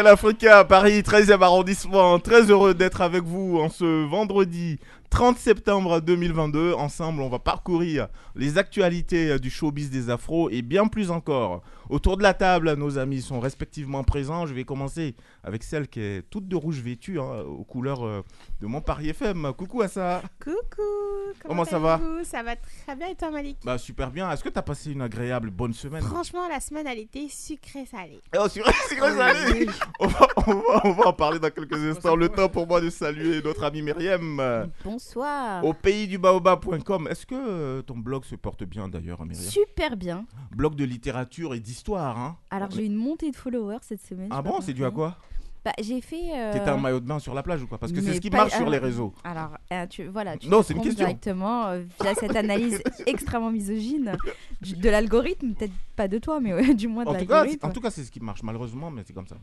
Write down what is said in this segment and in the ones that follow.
Africain à Paris, 13e arrondissement. Très heureux d'être avec vous en ce vendredi 30 septembre 2022. Ensemble, on va parcourir les actualités du showbiz des afros et bien plus encore. Autour de la table, nos amis sont respectivement présents. Je vais commencer avec celle qui est toute de rouge vêtue, hein, aux couleurs euh, de mon Paris FM. Coucou à ça. Coucou Comment ça va Ça va très bien et toi Malik? Bah super bien. Est-ce que tu as passé une agréable bonne semaine? Franchement la semaine elle était sucrée salée. Oh, ça allait. on, va, on, va, on va en parler dans quelques instants. Le temps pour moi de saluer notre amie Myriam. Bonsoir. Au pays du baobab.com. Est-ce que euh, ton blog se porte bien d'ailleurs, Myriam? Super bien. Blog de littérature et d'histoire, hein Alors j'ai eu une montée de followers cette semaine. Ah bon, c'est dû à quoi? Bah j'ai fait. euh, T'étais en maillot de bain sur la plage ou quoi? Parce que c'est ce qui pas- marche sur les réseaux. Alors euh, tu voilà. Tu Non, c'est une question. Directement euh, via cette analyse extrêmement misogyne de l'algorithme, peut-être pas de toi, mais ouais, du moins de En tout, cas, c'est- l'algorithme. en tout cas, c'est ce qui marche, malheureusement, mais c'est comme ça.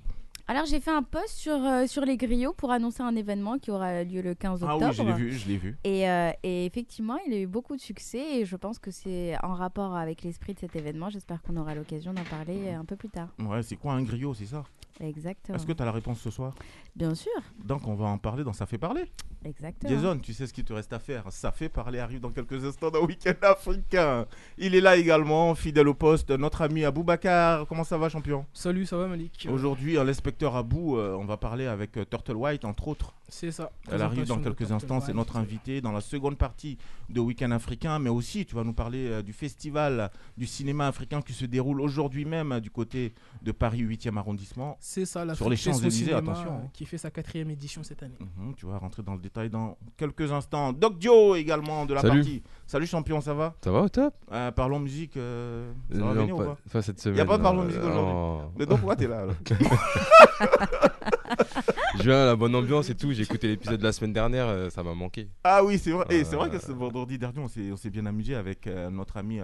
Alors j'ai fait un post sur euh, sur les griots pour annoncer un événement qui aura lieu le 15 Ah octobre. oui, je l'ai vu, je l'ai vu. Et, euh, et effectivement, il a eu beaucoup de succès et je pense que c'est en rapport avec l'esprit de cet événement. J'espère qu'on aura l'occasion d'en parler un peu plus tard. Ouais, c'est quoi un griot, c'est ça? Exactement. Est-ce que tu as la réponse ce soir? Bien sûr, Donc, on va en parler dans Ça fait parler. Exactement. Jason, tu sais ce qu'il te reste à faire. Ça fait parler arrive dans quelques instants dans Week-end africain. Il est là également, fidèle au poste, notre ami Aboubacar. Comment ça va, champion? Salut, ça va Malik? Aujourd'hui, l'inspecteur Abou, euh, on va parler avec euh, Turtle White, entre autres. C'est ça. Elle arrive dans quelques instants, c'est notre invité dans la seconde partie de Week-end africain, mais aussi tu vas nous parler euh, du festival du cinéma africain qui se déroule aujourd'hui même du côté de Paris 8e arrondissement. C'est ça, la Sur les Champs-Élysées, cinéma, attention, hein. Qui fait sa quatrième édition cette année. Mhm, tu vas rentrer dans le détail dans quelques instants. Doc Joe également de la Salut. partie. Salut champion, ça va? Ça va au top? Euh, Parlons musique, euh, ça va Non, venir ou pas, cette semaine. Y a pas de parlons musique aujourd'hui Oh. Mais donc pourquoi t'es là, Je viens à la bonne ambiance et tout. J'ai écouté l'épisode de la semaine dernière, euh, ça m'a manqué. Ah oui, c'est vrai. Et c'est vrai Euh, que ce vendredi dernier, on s'est bien amusé avec notre ami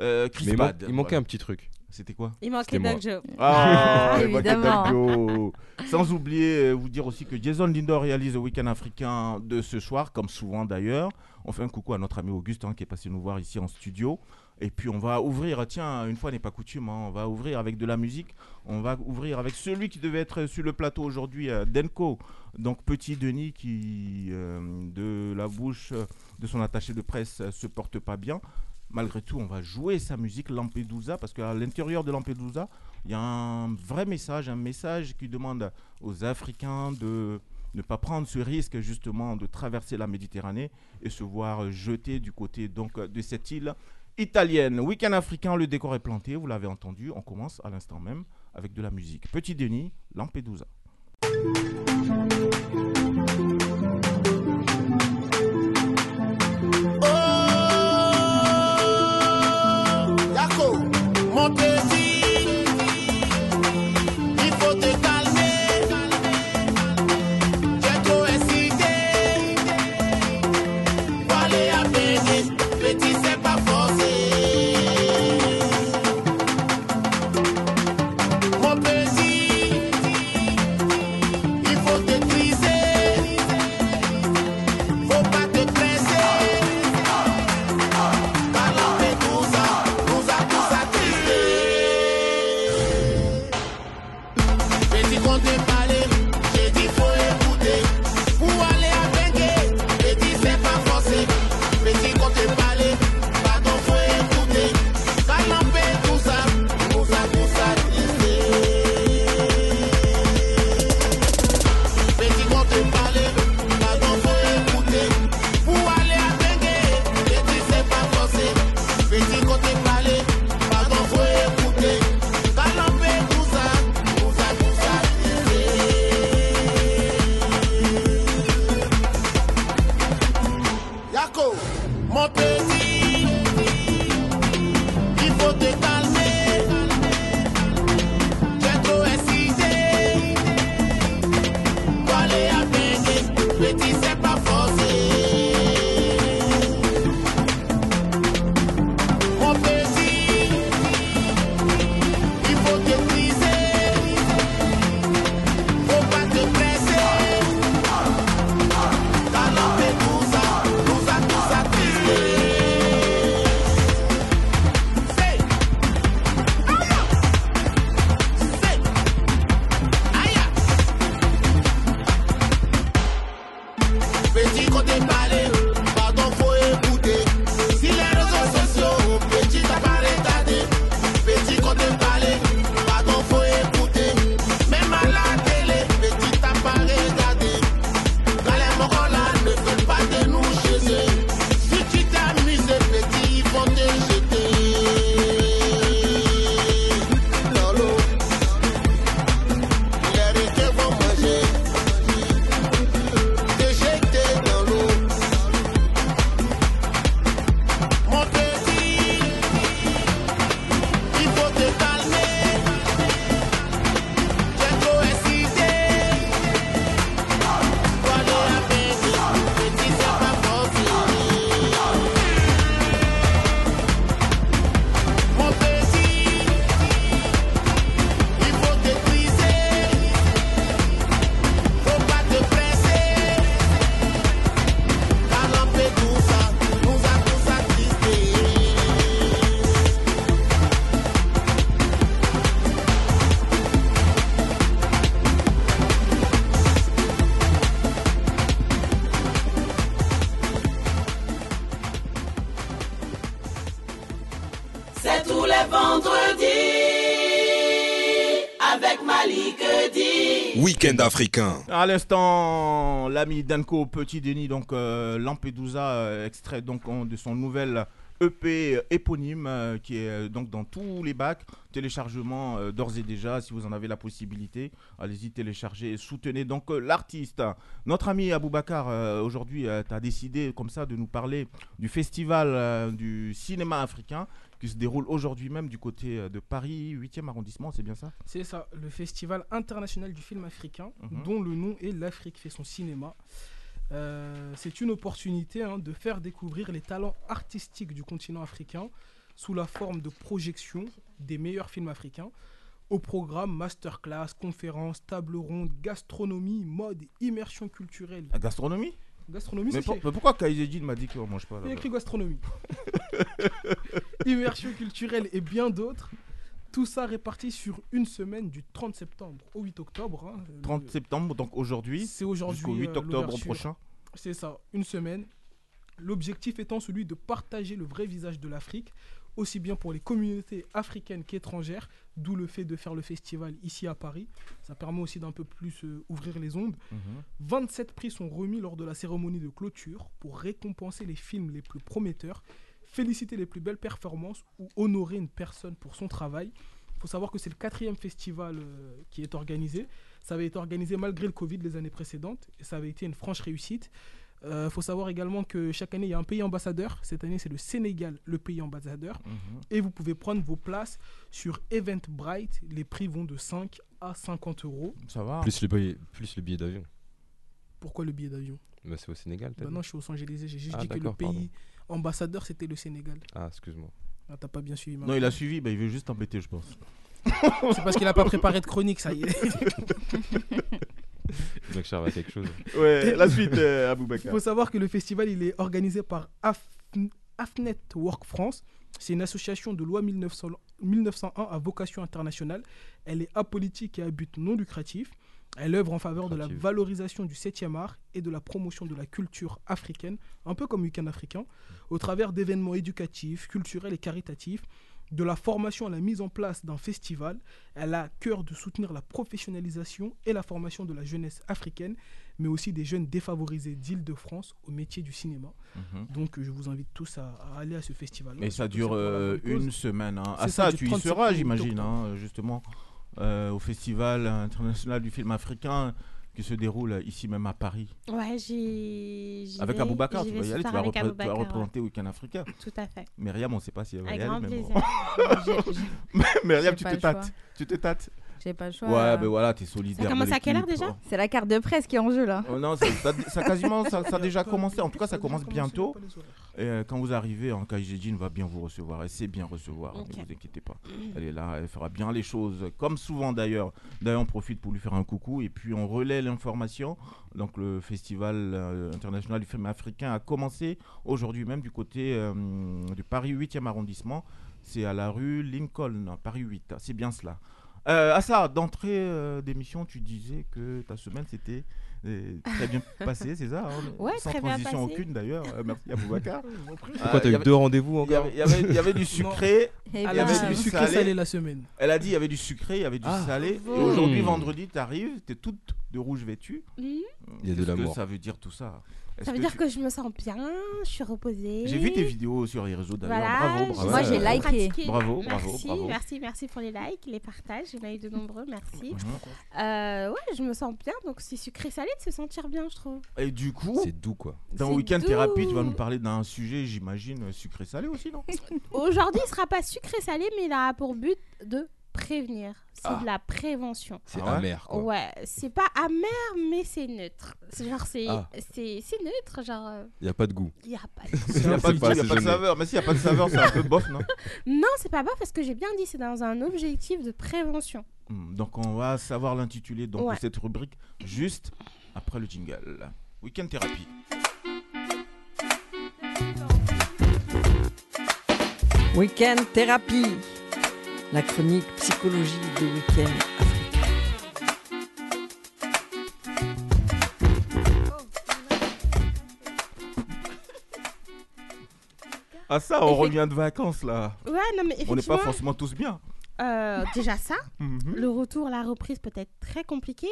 euh, Chris Mais il, Bad. il manquait Voilà. un petit truc. C'était quoi Il manquait Joe. Ah, Évidemment. Bucket Joe. Sans oublier, euh, vous dire aussi que Jason Lindor réalise le week-end africain de ce soir, comme souvent d'ailleurs. On fait un coucou à notre ami Auguste hein, qui est passé nous voir ici en studio. Et puis on va ouvrir, tiens, une fois n'est pas coutume, hein, on va ouvrir avec de la musique. On va ouvrir avec celui qui devait être sur le plateau aujourd'hui, euh, Denko. Donc Petit Denis qui, euh, de la bouche de son attaché de presse, se porte pas bien. Malgré tout, on va jouer sa musique Lampedusa parce qu'à l'intérieur de Lampedusa, il y a un vrai message, un message qui demande aux Africains de ne pas prendre ce risque justement de traverser la Méditerranée et se voir jeter du côté donc de cette île italienne. Week-end africain, le décor est planté, vous l'avez entendu. On commence à l'instant même avec de la musique. Petit Denis, Lampedusa. À l'instant, l'ami Danko Petit Denis, donc euh, Lampedusa, euh, extrait donc de son nouvel EP éponyme euh, qui est donc dans tous les bacs. Téléchargement d'ores et déjà, si vous en avez la possibilité, allez-y télécharger et soutenez donc l'artiste. Notre ami Aboubacar, aujourd'hui, tu décidé comme ça de nous parler du festival du cinéma africain qui se déroule aujourd'hui même du côté euh, de Paris, 8e arrondissement, c'est bien ça? C'est ça, le Festival international du film africain, Mhm. dont le nom est L'Afrique fait son cinéma. Euh, c'est une opportunité hein, de faire découvrir les talents artistiques du continent africain sous la forme de projection des meilleurs films africains. Au programme, masterclass, conférences, table ronde, gastronomie, mode, immersion culturelle. La gastronomie? Gastronomie, mais, c'est pour- mais pourquoi m'a dit qu'on mange pas Il y a écrit gastronomie. Immersion culturelle et bien d'autres. Tout ça réparti sur une semaine du 30 septembre au 8 octobre. hein. 30 septembre, donc aujourd'hui, C'est aujourd'hui. jusqu'au 8 euh, octobre prochain. C'est ça, une semaine. L'objectif étant celui de partager le vrai visage de l'Afrique, aussi bien pour les communautés africaines qu'étrangères, d'où le fait de faire le festival ici à Paris. Ça permet aussi d'un peu plus euh, ouvrir les ondes. Mhm. 27 prix sont remis lors de la cérémonie de clôture pour récompenser les films les plus prometteurs, féliciter les plus belles performances ou honorer une personne pour son travail. Il faut savoir que c'est le quatrième festival euh, qui est organisé. Ça avait été organisé malgré le Covid les années précédentes et ça avait été une franche réussite. Il faut savoir également que chaque année, il y a un pays ambassadeur. Cette année, c'est le Sénégal, le pays ambassadeur. Mhm. Et vous pouvez prendre vos places sur Eventbrite. Les prix vont de 5 à 50 euros. Ça va Plus le billet, plus le billet d'avion. Pourquoi le billet d'avion? Bah, c'est au Sénégal, t'as Bah non, je suis au Los Angeles. J'ai juste Ah, dit que le pardon. pays ambassadeur, c'était le Sénégal. Ah, excuse-moi. Ah, T'as pas bien suivi. Non, Marc. il a suivi, bah, il veut juste embêter, je pense. C'est parce qu'il a pas préparé de chronique, ça y est. Donc, Charles a quelque chose? Ouais, la suite, euh, Il faut savoir que le festival il est organisé par Af- AFNet Work France. C'est une association de loi 1900 1901 à vocation internationale. Elle est apolitique et à but non lucratif. Elle œuvre en faveur de la valorisation du 7e art et de la promotion de la culture africaine, un peu comme Week-end africain, au travers d'événements éducatifs, culturels et caritatifs, de la formation à la mise en place d'un festival. Elle a à cœur de soutenir la professionnalisation et la formation de la jeunesse africaine, mais aussi des jeunes défavorisés d'Île-de-France au métier du cinéma. Mhm. Donc euh, je vous invite tous à, à aller à ce festival. Mais ça dure euh, une semaine. hein. Ah, ça, tu y 30 seras, septembre au j'imagine, octobre. hein, justement, euh, au Festival international du film africain qui se déroule ici même à Paris. Ouais, j'y. j'y Avec vais- Aboubacar, j'y tu vas y aller, tu vas, avec repré- tu vas Aboubacar, ouais. représenter Week-end africain. Tout à fait. Myriam, on ne sait pas si elle va y Avec aller, grand mais bon. plaisir. Myriam, tu te tâtes. Tu te tâtes. J'ai pas le choix. Ouais, ben voilà, t'es solidaire. Ça commence à quelle heure déjà C'est la carte de presse qui est en jeu là. Oh non, ça, ça- ça quasiment, ça, ça a déjà commencé. En tout cas, ça commence bientôt. Et euh, quand vous arrivez, en va bien vous recevoir. Elle sait bien recevoir, ne vous inquiétez pas. Elle est là, elle fera bien les choses, comme souvent d'ailleurs. D'ailleurs, on profite pour lui faire un coucou et puis on relaie l'information. Donc, le Festival euh, international du film africain a commencé aujourd'hui même du côté euh, du Paris 8e arrondissement. C'est à la rue Lincoln, Paris 8. C'est bien cela. Euh, à ça, d'entrée euh, d'émission, tu disais que ta semaine s'était euh, très bien passée, c'est ça hein Ouais, Sans très bien transition passée. aucune d'ailleurs. Euh, merci à Boubacar. Pourquoi t'as eu deux rendez-vous Il y encore avait, il y avait- il y avait du sucré. Eh Elle Il y a bien, avait dit du sucré salé. salé la semaine. Elle a dit il y avait du sucré, il y avait du Ah. salé. Et aujourd'hui, Mmh. vendredi, t'arrives, t'es toute de rouge vêtue. Mhm. Il y a de Qu'est-ce que l'amour. ça veut dire tout ça? Ça veut que dire tu- que je me sens bien, je suis reposée. J'ai vu tes vidéos sur les réseaux d'ailleurs. Voilà, bravo, bravo. Moi, j'ai liké. Bravo, bravo, merci, bravo. Merci, merci pour les likes, les partages. Il y en a eu de nombreux, merci. Euh, ouais, je me sens bien, donc c'est sucré salé de se sentir bien, je trouve. Et du coup, C'est doux, quoi. dans Weekend. Thérapie, tu vas nous parler d'un sujet, j'imagine, sucré-salé aussi, non? Aujourd'hui, il sera pas sucré salé, mais il a pour but de prévenir. C'est Ah. de la prévention. C'est Ah ouais amer, quoi. Ouais, c'est pas amer, mais c'est neutre. C'est genre, c'est Ah. c'est c'est neutre, genre, euh, Il n'y a pas de goût. il y a pas de... Il n'y a, pas de, pas y a pas de saveur. Mais s'il n'y a pas de saveur, c'est un peu bof, non Non, c'est pas bas parce que j'ai bien dit, c'est dans un objectif de prévention. Hmm, Donc on va savoir l'intitulé donc, Ouais. de cette rubrique juste après le jingle. Weekend Thérapie. Week-end thérapie, la chronique psychologie de Week-end. Ah ça, on Effect- revient de vacances là. Ouais, non, mais On n'est effectivement. pas forcément tous bien. euh, déjà ça, Mhm. le retour, la reprise peut être très compliqué.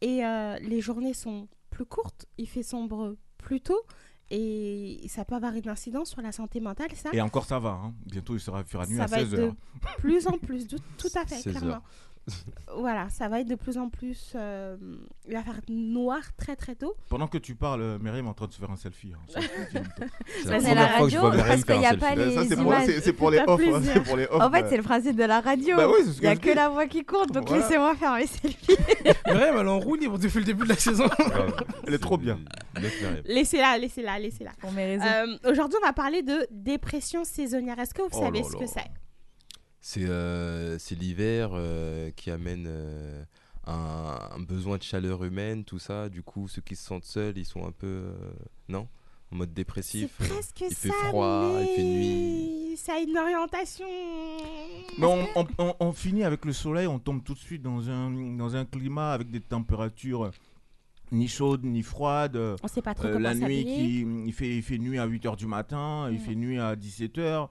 Et euh, les journées sont plus courtes, il fait sombre plus tôt. Et ça peut avoir une incidence sur la santé mentale, ça. Et encore ça va, hein. bientôt il sera fera nuit ça à va être 16h. de plus en plus, de- tout à fait, 16 clairement. heures. Voilà, ça va être de plus en plus. euh, il va faire noir très très tôt. Pendant que tu parles, euh, Myriam est en train de se faire un selfie. hein. C'est la que radio, parce qu'il y un a pas selfie. les Ça, c'est pour, les off. hein, c'est pour les off. En fait, euh. c'est le principe de la radio. Bah Il n'y a que dis. la voix qui compte, donc Voilà. laissez-moi faire mes selfies. Myriam, elle est en roue libre depuis le début de la saison. Elle est trop bien. Laissez-la, laissez-la, laissez-la. Pour mes raisons. Euh, Aujourd'hui, on va parler de dépression saisonnière. Est-ce que vous Oh savez ce que c'est? C'est euh, c'est l'hiver euh, qui amène euh, un, un besoin de chaleur humaine, tout ça. Du coup, ceux qui se sentent seuls, ils sont un peu. euh, non? En mode dépressif. Il ça. fait froid, il fait nuit. Ça a une orientation. Mais on, on- on- on finit avec le soleil, on tombe tout de suite dans un, dans un climat avec des températures ni chaudes ni froides. On sait pas trop euh, comment la nuit, qui, il, fait, il fait nuit à 8h du matin, il Mm. fait nuit à 17h.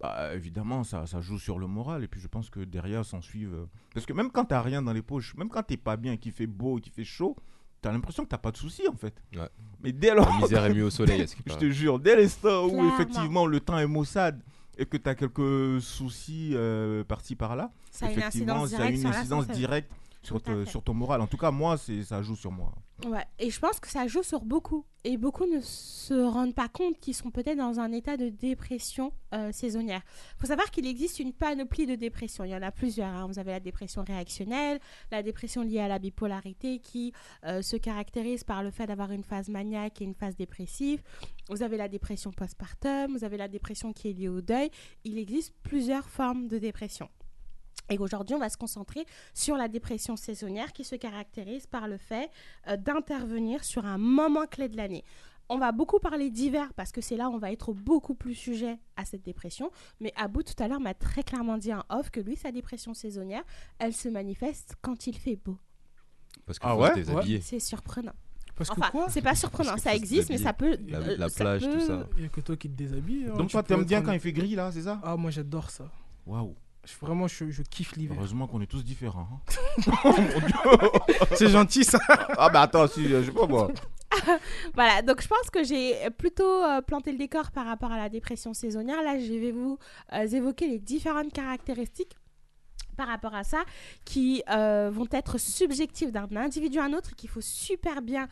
Bah, évidemment, ça, ça joue sur le moral. Et puis je pense que derrière s'en suivent. euh, Parce que même quand t'as rien dans les poches, même quand t'es pas bien, qu'il fait beau, qu'il fait chaud, t'as l'impression que t'as pas de soucis en fait. Ouais. Mais dès lors. La misère est mieux au soleil, Je te jure, dès l'instant où Clairement. effectivement le temps est maussade et que tu as quelques soucis euh, par-ci par-là, Ça a une effectivement, incidence ça a directe une incidence directe sur, sur ton moral. En tout cas, moi, c'est ça joue sur moi. Ouais, et je pense que ça joue sur beaucoup. Et beaucoup ne se rendent pas compte qu'ils sont peut-être dans un état de dépression euh, saisonnière. Il faut savoir qu'il existe une panoplie de dépression. Il y en a plusieurs. hein. Vous avez la dépression réactionnelle, la dépression liée à la bipolarité qui euh, se caractérise par le fait d'avoir une phase maniaque et une phase dépressive. Vous avez la dépression postpartum, vous avez la dépression qui est liée au deuil. Il existe plusieurs formes de dépression. Et aujourd'hui, on va se concentrer sur la dépression saisonnière qui se caractérise par le fait euh, d'intervenir sur un moment clé de l'année. On va beaucoup parler d'hiver parce que c'est là où on va être beaucoup plus sujet à cette dépression. Mais Abou, tout à l'heure, m'a très clairement dit en off que lui, sa dépression saisonnière, elle se manifeste quand il fait beau. Parce qu'il Ah faut ouais se déshabiller. C'est surprenant. Parce que Enfin, quoi c'est pas surprenant, ça existe, mais ça peut. La- euh, la ça plage, tout ça. Il n'y a que toi qui te déshabille. hein, Donc tu toi, t'aimes bien en- quand il fait gris là, c'est ça? Ah, moi j'adore ça. Waouh. Je- Vraiment, je, je kiffe l'hiver. Heureusement qu'on est tous différents. hein. C'est gentil ça. ah bah attends, si, je sais pas moi. Voilà, donc je pense que j'ai plutôt euh, planté le décor par rapport à la dépression saisonnière. Là, je vais vous euh, évoquer les différentes caractéristiques par rapport à ça qui euh, vont être subjectives d'un individu à un autre et qu'il faut super bien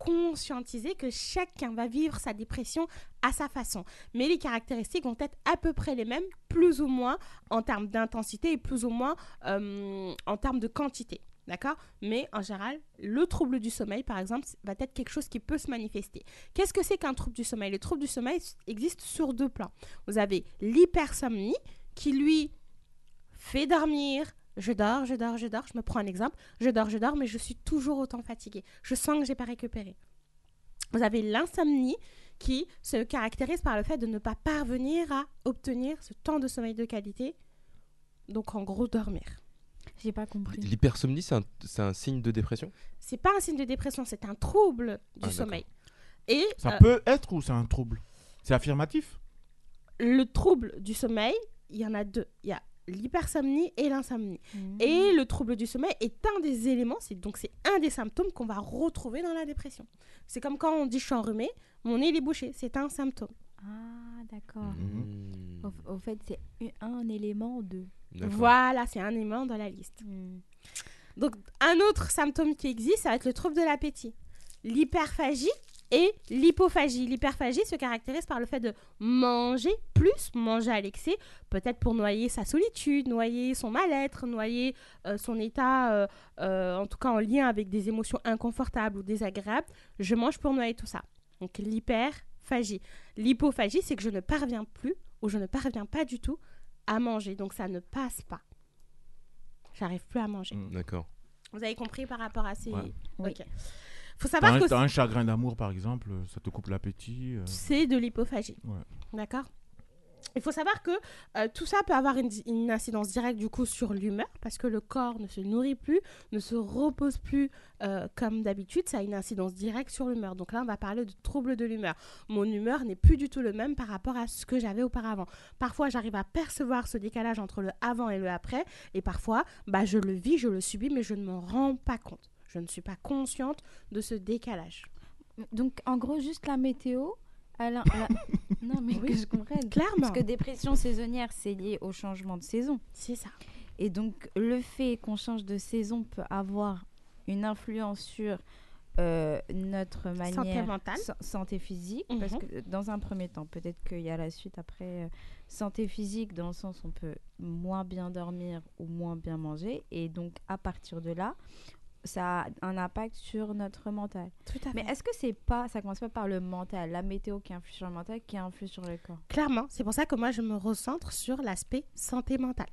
conscientiser que chacun va vivre sa dépression à sa façon. Mais les caractéristiques vont être à peu près les mêmes, plus ou moins en termes d'intensité et plus ou moins euh, en termes de quantité. D'accord? Mais en général, le trouble du sommeil, par exemple, va être quelque chose qui peut se manifester. Qu'est-ce que c'est qu'un trouble du sommeil? Le trouble du sommeil existe sur deux plans. Vous avez l'hypersomnie, qui lui fait dormir. Je dors, je dors, je dors. Je me prends un exemple. Je dors, je dors, mais je suis toujours autant fatiguée. Je sens que j'ai pas récupéré. Vous avez l'insomnie qui se caractérise par le fait de ne pas parvenir à obtenir ce temps de sommeil de qualité. Donc en gros, dormir. J'ai pas compris. L'hypersomnie, c'est un, c'est un signe de dépression? C'est pas un signe de dépression, c'est un trouble du Ah, sommeil. Et Ça euh, peut être ou c'est un trouble? C'est affirmatif? le trouble du sommeil, il y en a deux. Il y a l'hypersomnie et l'insomnie. Mhm. Et le trouble du sommeil est un des éléments, c'est donc c'est un des symptômes qu'on va retrouver dans la dépression. C'est comme quand on dit je suis enrhumé, mon nez est bouché, c'est un symptôme. Ah, d'accord. Mmh. Au, au fait, c'est un, un élément de. D'accord. Voilà, c'est un élément dans la liste. Mhm. Donc un autre symptôme qui existe, ça va être le trouble de l'appétit. L'hyperphagie et l'hypophagie. L'hyperphagie se caractérise par le fait de manger plus, manger à l'excès, peut-être pour noyer sa solitude, noyer son mal-être, noyer euh, son état, euh, euh, en tout cas en lien avec des émotions inconfortables ou désagréables. Je mange pour noyer tout ça. Donc l'hyperphagie. L'hypophagie, c'est que je ne parviens plus ou je ne parviens pas du tout à manger. Donc ça ne passe pas. J'arrive plus à manger. Mm. D'accord. Vous avez compris par rapport à ces... Ouais. Oui. Ok. Faut savoir un, que t'as un chagrin d'amour par exemple, ça te coupe l'appétit. euh, c'est de l'hypophagie. Ouais. D'accord? Il faut savoir que euh, tout ça peut avoir une, di- une incidence directe du coup sur l'humeur parce que le corps ne se nourrit plus, ne se repose plus euh, comme d'habitude. Ça a une incidence directe sur l'humeur. Donc là, on va parler de troubles de l'humeur. Mon humeur n'est plus du tout le même par rapport à ce que j'avais auparavant. Parfois, j'arrive à percevoir ce décalage entre le avant et le après. Et parfois, bah, je le vis, je le subis, mais je ne m'en rends pas compte. Je ne suis pas consciente de ce décalage. Donc, en gros, juste la météo. la- non, mais Oui. que je comprenne. Clairement. Parce que dépression saisonnière, c'est lié au changement de saison. C'est ça. Et donc, le fait qu'on change de saison peut avoir une influence sur euh, notre manière. Santé mentale. sa- santé physique. Parce Mhm. que, dans un premier temps, peut-être qu'il y a la suite après. euh, santé physique, dans le sens où on peut moins bien dormir ou moins bien manger. Et donc, à partir de là, ça a un impact sur notre mental. Tout à Mais est-ce que c'est pas, ça commence pas par le mental, la météo qui influe sur le mental, qui influe sur le corps? Clairement, c'est pour ça que moi je me recentre sur l'aspect santé mentale.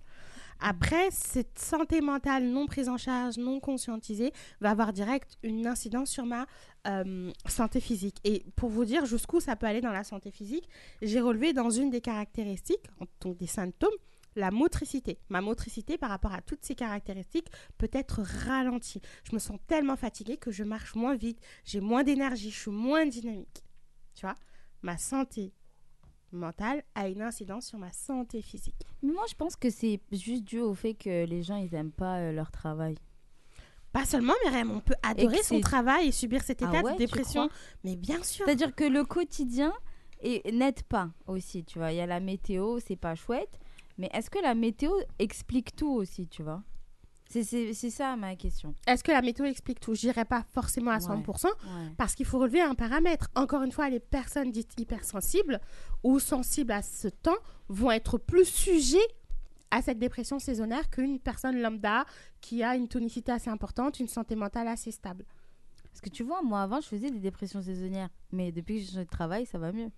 Après, cette santé mentale non prise en charge, non conscientisée, va avoir direct une incidence sur ma euh, santé physique. Et pour vous dire jusqu'où ça peut aller dans la santé physique, j'ai relevé dans une des caractéristiques, donc des symptômes, la motricité. Ma motricité par rapport à toutes ces caractéristiques peut être ralentie. Je me sens tellement fatiguée que je marche moins vite, j'ai moins d'énergie, je suis moins dynamique. Tu vois? Ma santé mentale a une incidence sur ma santé physique. Mais moi, je pense que c'est juste dû au fait que les gens, ils aiment pas euh, leur travail. Pas seulement, Myriam, on peut adorer son travail et subir cet Ah état ouais, de dépression. Mais bien sûr. C'est-à-dire que le quotidien n'aide pas aussi, tu vois. Il y a la météo, c'est pas chouette. Mais est-ce que la météo explique tout aussi, tu vois? C'est- ça ma question. Est-ce que la météo explique tout? Je dirais pas forcément à Ouais, 100%, ouais. parce qu'il faut relever un paramètre. Encore une fois, les personnes dites hypersensibles ou sensibles à ce temps vont être plus sujets à cette dépression saisonnière qu'une personne lambda qui a une tonicité assez importante, une santé mentale assez stable. Parce que tu vois, moi avant, je faisais des dépressions saisonnières. Mais depuis que j'ai changé de travail, ça va mieux.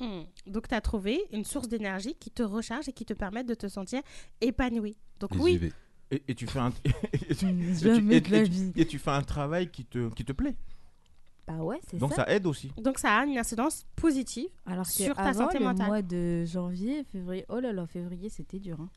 Hmm. Donc, tu as trouvé une source d'énergie qui te recharge et qui te permet de te sentir épanoui. Donc, Les oui. Et, et tu fais un et tu, et tu- Jamais et- de la et tu- vie. et tu fais un travail qui te, qui te plaît. Bah ouais, c'est Donc ça. ça aide aussi. donc ça a une incidence positive Alors sur ta santé le mentale. mois de janvier, février, oh là là, février, c'était dur. hein.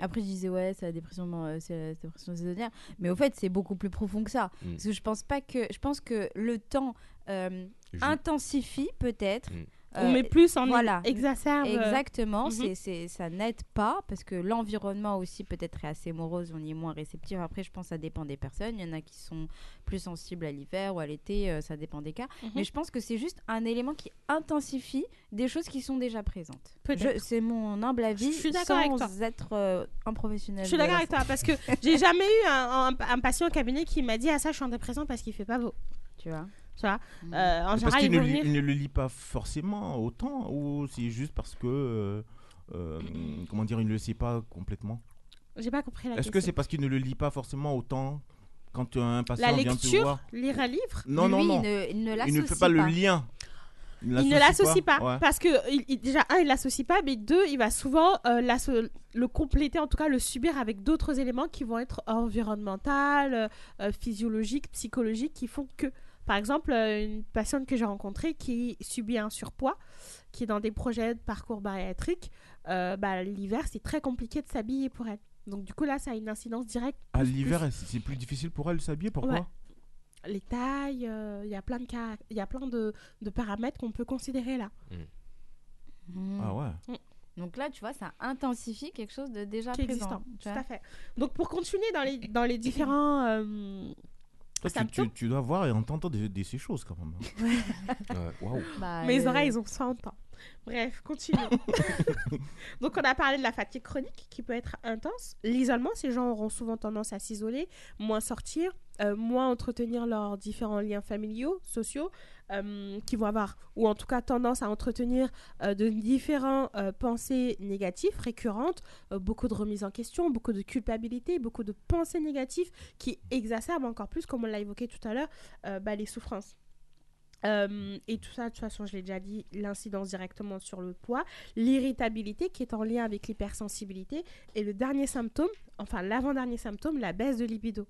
Après, je disais, ouais, c'est la dépression, euh, c'est la dépression saisonnière. Mais au fait, c'est beaucoup plus profond que ça. Mm. Parce que je pense pas que. Je pense que le temps euh, intensifie peut-être. Mm. On euh, met plus en voilà. exacerbe. Exactement, Mhm. c'est c'est- ça n'aide pas parce que l'environnement aussi peut-être est assez morose, on y est moins réceptif. Après, je pense que ça dépend des personnes. Il y en a qui sont plus sensibles à l'hiver ou à l'été, euh, ça dépend des cas. Mhm. Mais je pense que c'est juste un élément qui intensifie des choses qui sont déjà présentes. C'est mon humble avis Je suis d'accord avec sans être euh, un professionnel. Je suis d'accord avec toi parce que j'ai jamais eu un, un- un patient au cabinet qui m'a dit ah ça je suis en dépression parce qu'il fait pas beau. Tu vois? Tu vois Mm. Euh, En Parce général ne, venir. il ne le lit pas forcément autant ou c'est juste parce que euh, euh, comment dire il ne le sait pas complètement? J'ai pas compris la Est-ce que question. c'est parce qu'il ne le lit pas forcément autant quand un patient La vient te lecture, voir? lire un livre, Non non Lui, non. il ne, il ne Il l'associe ne fait pas, le lien. il ne l'associe pas, Ouais. parce que il- il- déjà un il l'associe pas mais deux il va souvent euh, le compléter en tout cas le subir avec d'autres éléments qui vont être environnemental, euh, euh, physiologiques, psychologiques qui font que par exemple euh, une patiente que j'ai rencontrée qui subit un surpoids qui est dans des projets de parcours bariatrique euh, bah, l'hiver c'est très compliqué de s'habiller pour elle. Donc du coup là ça a une incidence directe À plus- l'hiver, plus- c'est plus difficile pour elle de s'habiller. Pourquoi Ouais. les tailles, euh, il y a plein de cas, il y a plein de, de paramètres qu'on peut considérer là. Mm. Ah ouais. Donc là, tu vois, ça intensifie quelque chose de déjà qui présent. existant. Tout à fait. Donc pour continuer dans les, dans les différents euh, Toi, tu, tu- tu dois voir et entendre de, de ces choses quand même. hein. Ouais. Waouh. Bah, mes euh, oreilles ont 100 ans. Bref, continuons. Donc on a parlé de la fatigue chronique qui peut être intense. L'isolement, ces gens auront souvent tendance à s'isoler, moins sortir, euh, moins entretenir leurs différents liens familiaux, sociaux, euh, qui vont avoir, ou en tout cas tendance à entretenir euh, de différents euh, pensées négatives récurrentes, beaucoup de remises en question, beaucoup de culpabilité, beaucoup de pensées négatives qui exacerbent encore plus, comme on l'a évoqué tout à l'heure, bah, les souffrances. Et tout ça, de toute façon, je l'ai déjà dit, l'incidence directement sur le poids, l'irritabilité qui est en lien avec l'hypersensibilité, et le dernier symptôme, enfin l'avant-dernier symptôme, la baisse de libido.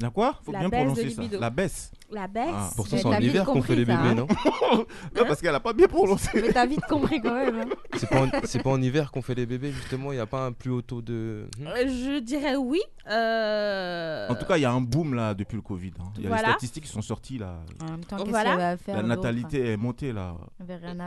La quoi? Faut La bien prononcer ça. La baisse. La baisse. Ah. Pourtant, Mais c'est en hiver qu'on fait les ça, bébés, hein. non? Non, parce qu'elle a pas bien prononcé. Mais t'as vite compris quand même. hein. C'est pas, pas en hiver qu'on fait les bébés, justement. Il n'y a pas un plus haut taux de. Hmm? Euh, Je dirais oui. euh, En tout cas, il y a un boom là depuis le Covid. hein. Il y a Voilà. les statistiques qui sont sorties là. En même temps, qu'est-ce Voilà. qu'elle va faire La natalité est montée là.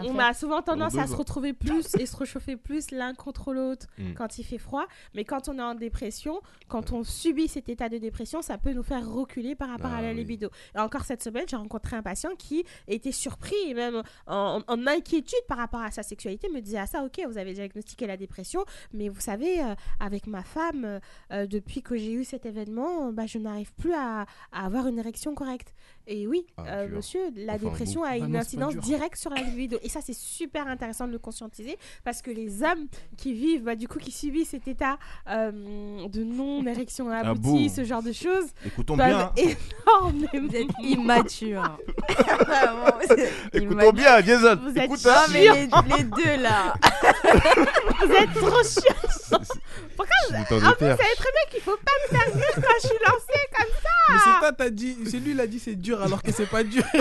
On a souvent tendance à se retrouver plus et se réchauffer plus l'un contre l'autre Mm. quand il fait froid. Mais quand on est en dépression, quand on subit cet état de dépression, ça peut nous faire reculer par rapport Ah à la oui. libido. Et encore cette semaine, j'ai rencontré un patient qui était surpris et même en, en inquiétude par rapport à sa sexualité, me disait ah ça ok, vous avez diagnostiqué la dépression, mais vous savez, euh, avec ma femme, euh, euh, depuis que j'ai eu cet événement, bah, je n'arrive plus à, à avoir une érection correcte. Et oui, Ah, euh, monsieur, la Enfin, dépression bon. a une non, incidence directe sur la libido. Et ça, c'est super intéressant de le conscientiser parce que les hommes qui vivent, bah, du coup, qui subissent cet état euh, de non-érection Ah, aboutie, beau. ce genre de choses, Écoutons bien. hein. énormément. Vous êtes immature. Écoutons immature. bien, Jason. Vous êtes Écoute, Non, hein. mais les, les deux là. Vous êtes trop chiant. Pourquoi Je En plus, pas. vous savez très bien qu'il faut pas me faire rire quand je suis lancée comme ça. Mais c'est toi, t'as dit, c'est lui, il a dit c'est dur alors que c'est pas dur.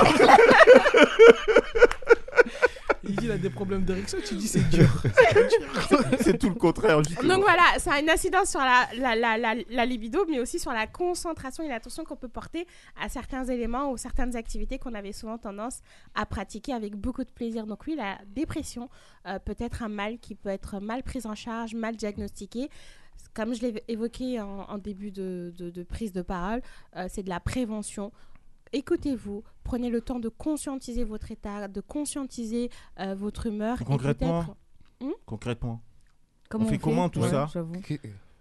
il dit il a des problèmes d'érection, tu dis c'est dur. C'est tout le contraire. justement. Donc voilà, ça a une incidence sur la, la, la, la, la libido, mais aussi sur la concentration et l'attention qu'on peut porter à certains éléments ou certaines activités qu'on avait souvent tendance à pratiquer avec beaucoup de plaisir. Donc oui, la dépression euh, peut être un mal qui peut être mal pris en charge, mal diagnostiqué. Comme je l'ai évoqué en, en début de, de- de prise de parole, euh, c'est de la prévention. Écoutez-vous, prenez le temps de conscientiser votre état, de conscientiser euh, votre humeur. et Concrètement, peut-être- concrètement, Comment fait comment tout ça j'avoue.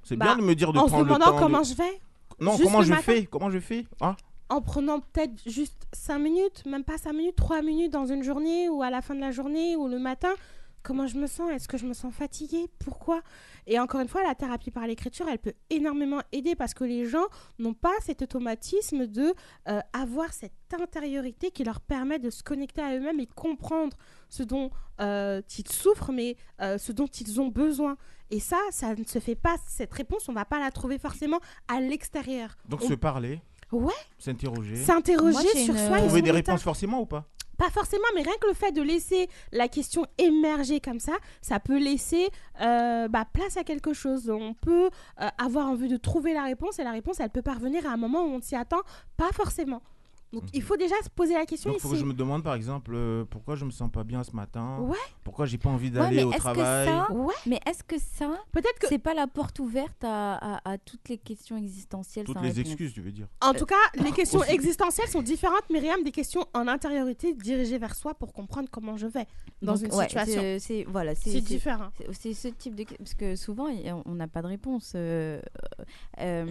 c'est Bah, bien de me dire de en se prendre le demandant temps. comment de... je vais, Non, comment je fais? Comment je fais? Ah, en prenant peut-être juste 5 minutes, même pas 5 minutes, 3 minutes dans une journée ou à la fin de la journée ou le matin. Comment je me sens Est-ce que je me sens fatiguée Pourquoi? Et encore une fois, la thérapie par l'écriture, elle peut énormément aider parce que les gens n'ont pas cet automatisme de euh, avoir cette intériorité qui leur permet de se connecter à eux-mêmes et comprendre ce dont euh, ils souffrent, mais euh, ce dont ils ont besoin. Et ça, ça ne se fait pas. Cette réponse, on ne va pas la trouver forcément à l'extérieur. donc On- se parler, Ouais, s'interroger, s'interroger sur une- soi et trouver des état. réponses forcément ou pas? Pas forcément, mais rien que le fait de laisser la question émerger comme ça, ça peut laisser euh, bah, place à quelque chose. On peut euh, avoir envie de trouver la réponse et la réponse, elle peut parvenir à un moment où on s'y attend pas forcément. Donc il faut déjà se poser la question Mhm. Donc, faut ici. que je me demande par exemple euh, pourquoi je me sens pas bien ce matin? Ouais. Pourquoi j'ai pas envie d'aller au que travail? ça, Ouais, mais est-ce que ça, peut-être que. c'est pas la porte ouverte à, à- à toutes les questions existentielles Toutes sans les réponse excuses, tu veux dire. En tout cas, les questions aussi. existentielles sont différentes, Myriam, des questions en intériorité dirigées vers soi pour comprendre comment je vais dans Donc, une ouais, situation. c'est- voilà, différent. c'est- ce type de parce que souvent on n'a pas de réponse euh, euh,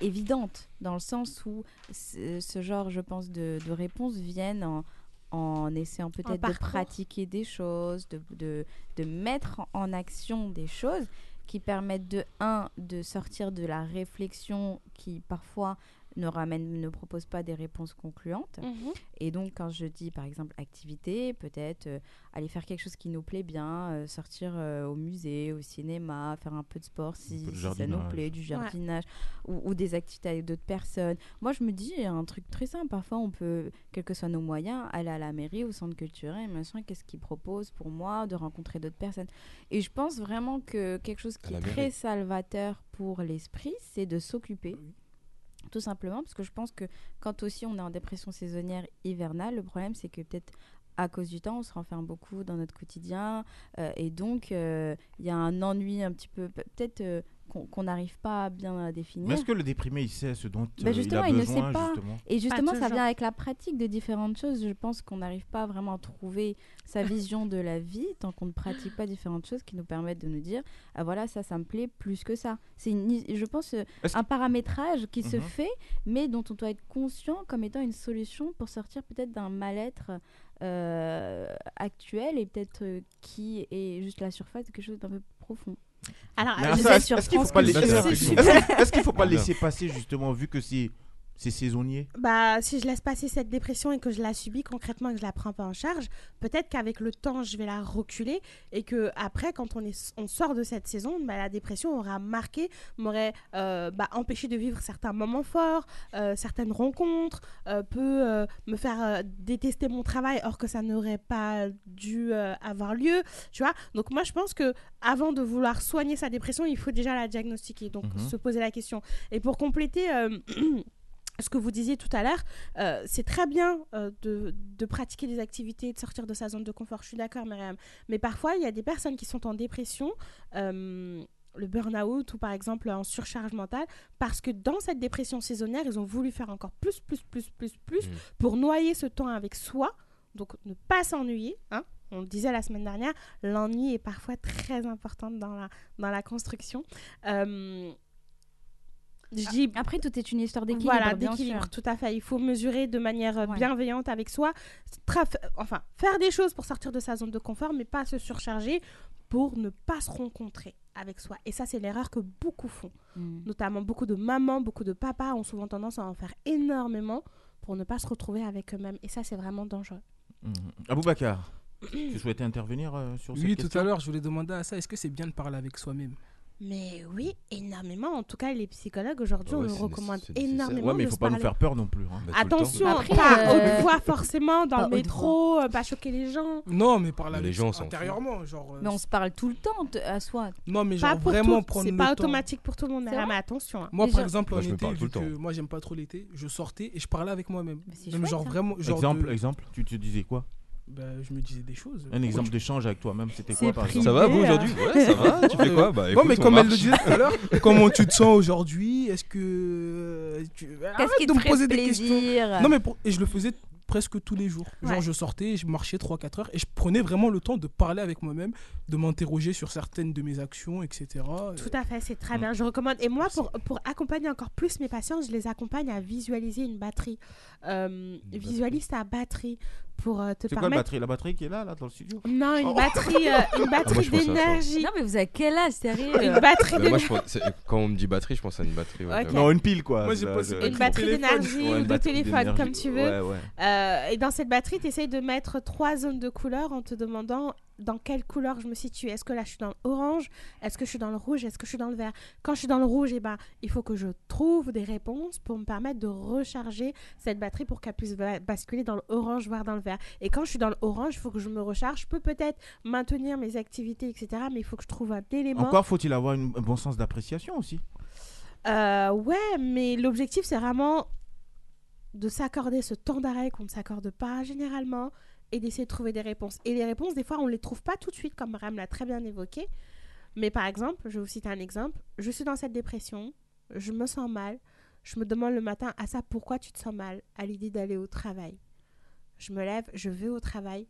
évidente dans le sens où ce, genre, je pense, de, de réponses viennent en, en essayant peut-être de pratiquer des choses, de, de, de mettre en action des choses qui permettent de un de sortir de la réflexion qui parfois ne ramène ne propose pas des réponses concluantes Mhm. et donc, quand je dis par exemple activité, peut-être euh, aller faire quelque chose qui nous plaît bien, euh, sortir euh, au musée, au cinéma, faire un peu de sport si, peu de si ça nous jardinage. plaît, du jardinage ou, ou des activités avec d'autres personnes. Moi, je me dis un truc très simple. Parfois, on peut, quels que soient nos moyens, aller à la mairie, au centre culturel, machin, qu'est-ce qu'ils proposent pour moi de rencontrer d'autres personnes. Et je pense vraiment que quelque chose qui est mairie. très salvateur pour l'esprit, c'est de s'occuper. Tout simplement, parce que je pense que quand aussi on est en dépression saisonnière hivernale, le problème c'est que peut-être à cause du temps, on se renferme beaucoup dans notre quotidien euh, et donc euh, il y a un ennui un petit peu, pe- peut-être euh, qu'on n'arrive pas à bien définir. Mais est-ce que le déprimé, il sait ce dont justement, il a il ne besoin sait pas. justement Et justement, ça vient avec la pratique de différentes choses. Je pense qu'on n'arrive pas vraiment à trouver sa vision de la vie tant qu'on ne pratique pas différentes choses qui nous permettent de nous dire ah voilà ça ça me plaît plus que ça. C'est je pense euh, un paramétrage qui se Mhm. fait mais dont on doit être conscient comme étant une solution pour sortir peut-être d'un mal-être euh, actuel et peut-être euh, qui est juste la surface de quelque chose d'un peu profond. Alors, est-ce est-ce qu'il faut pas Culture. laisser qu'il- est-ce qu'il faut pas laisser passer justement vu que c'est C'est saisonnier? Bah, si je laisse passer cette dépression et que je la subis concrètement et que je la prends pas en charge, peut-être qu'avec le temps, je vais la reculer et que après, quand on, est, on sort de cette saison, bah, la dépression aura marqué, m'aurait euh, bah, empêché de vivre certains moments forts, euh, certaines rencontres, euh, peut me faire détester mon travail or que ça n'aurait pas dû avoir lieu, tu vois? Donc moi, je pense que avant de vouloir soigner sa dépression, il faut déjà la diagnostiquer, donc Mhm. se poser la question. Et pour compléter... ce que vous disiez tout à l'heure, euh, c'est très bien euh, de, de pratiquer des activités, de sortir de sa zone de confort. Je suis d'accord, Myriam. Mais parfois, il y a des personnes qui sont en dépression, euh, le burn-out ou par exemple en surcharge mentale, parce que dans cette dépression saisonnière, ils ont voulu faire encore plus, plus, plus, plus, plus Mm. pour noyer ce temps avec soi. Donc, ne pas s'ennuyer. Hein on le disait la semaine dernière, l'ennui est parfois très important dans la, dans la construction. Euh, dis Après, tout est une histoire d'équilibre. voilà, d'équilibre, tout à fait. Il faut mesurer de manière euh, Ouais. bienveillante avec soi. Enfin, faire des choses pour sortir de sa zone de confort, mais pas se surcharger pour ne pas se rencontrer avec soi. Et ça, c'est l'erreur que beaucoup font. Mm. Notamment beaucoup de mamans, beaucoup de papas ont souvent tendance à en faire énormément pour ne pas se retrouver avec eux-mêmes. Et ça, c'est vraiment dangereux. Mhm. Aboubacar, tu souhaitais intervenir euh, sur cette Oui, question tout à l'heure, je voulais demander à ça est-ce que c'est bien de parler avec soi-même? Mais oui, énormément. En tout cas, les psychologues aujourd'hui, Ah on ouais, nous c'est recommande énormément Ouais, mais il de faut pas nous faire peur non plus. hein. Bah, temps. Attention, Après, pas euh, haute voix forcément dans pas le métro, pas choquer les gens. Non, mais parler Mais les gens intérieurement. Genre, euh, Mais on se parle tout le temps de- à soi. Non, mais Pas genre pour vraiment tout. prendre C'est pas temps. automatique pour tout le monde, C'est mais attention. hein. Moi, Les par gens- exemple, en Moi, été, vu le temps. que moi, j'aime pas trop l'été, je sortais et je parlais avec moi-même. Genre vraiment. Genre exemple, exemple, tu te disais quoi? Bah, je me disais des choses. Un exemple d'échange avec toi-même, c'était quoi par exemple Ça va, vous, aujourd'hui Ouais, ça va. Tu fais quoi Bah, non, écoute, mais on comme elle le marche. disait tout à l'heure, comment tu te sens aujourd'hui Est-ce que. euh, Tu... Qu'est-ce Arrête qui de te me ferait poser des questions. plaisir Non, mais pour- et je le faisais presque tous les jours. Genre, Ouais. je sortais, je marchais 3-4 heures et je prenais vraiment le temps de parler avec moi-même, de m'interroger sur certaines de mes actions, etc. Tout à fait, c'est très Mm. bien. Je recommande. Et moi, pour, pour accompagner encore plus mes patients, je les accompagne à visualiser une batterie. Euh, visualise ta batterie pour euh, te C'est quoi la permettre. batterie? La batterie qui est là, là, dans le studio? Non, une Oh. batterie, euh, une batterie je à ça. d'énergie. Non, mais vous avez quel âge, sérieux Une batterie Bah, d'énergie. moi, je pense, c'est- quand on me dit batterie, je pense à une batterie. ouais, Ok. vraiment. Non, une pile quoi. Moi, j'ai Là, pas- je- c'est pas Une batterie téléphone. d'énergie Ouais, ou une de batterie téléphone, d'énergie. comme tu veux. Ouais, ouais. Euh, et dans cette batterie, tu essayes de mettre trois zones de couleurs en te demandant dans quelle couleur je me situe? Est-ce que là, je suis dans l'orange Est-ce que je suis dans le rouge? Est-ce que je suis dans le vert? Quand je suis dans le rouge, eh ben, il faut que je trouve des réponses pour me permettre de recharger cette batterie pour qu'elle puisse ba- basculer dans l'orange, voire dans le vert. Et quand je suis dans l'orange, il faut que je me recharge. Je peux peut-être maintenir mes activités, etc. Mais il faut que je trouve un élément. Encore faut-il avoir une- un bon sens d'appréciation aussi. Euh, ouais, mais l'objectif, c'est vraiment de s'accorder ce temps d'arrêt qu'on ne s'accorde pas généralement et d'essayer de trouver des réponses. Et les réponses, des fois, on ne les trouve pas tout de suite, comme Ram l'a très bien évoqué. Mais par exemple, je vais vous citer un exemple. Je suis dans cette dépression, je me sens mal, je me demande le matin, à ça, pourquoi tu te sens mal? à l'idée d'aller au travail Je me lève, je vais au travail,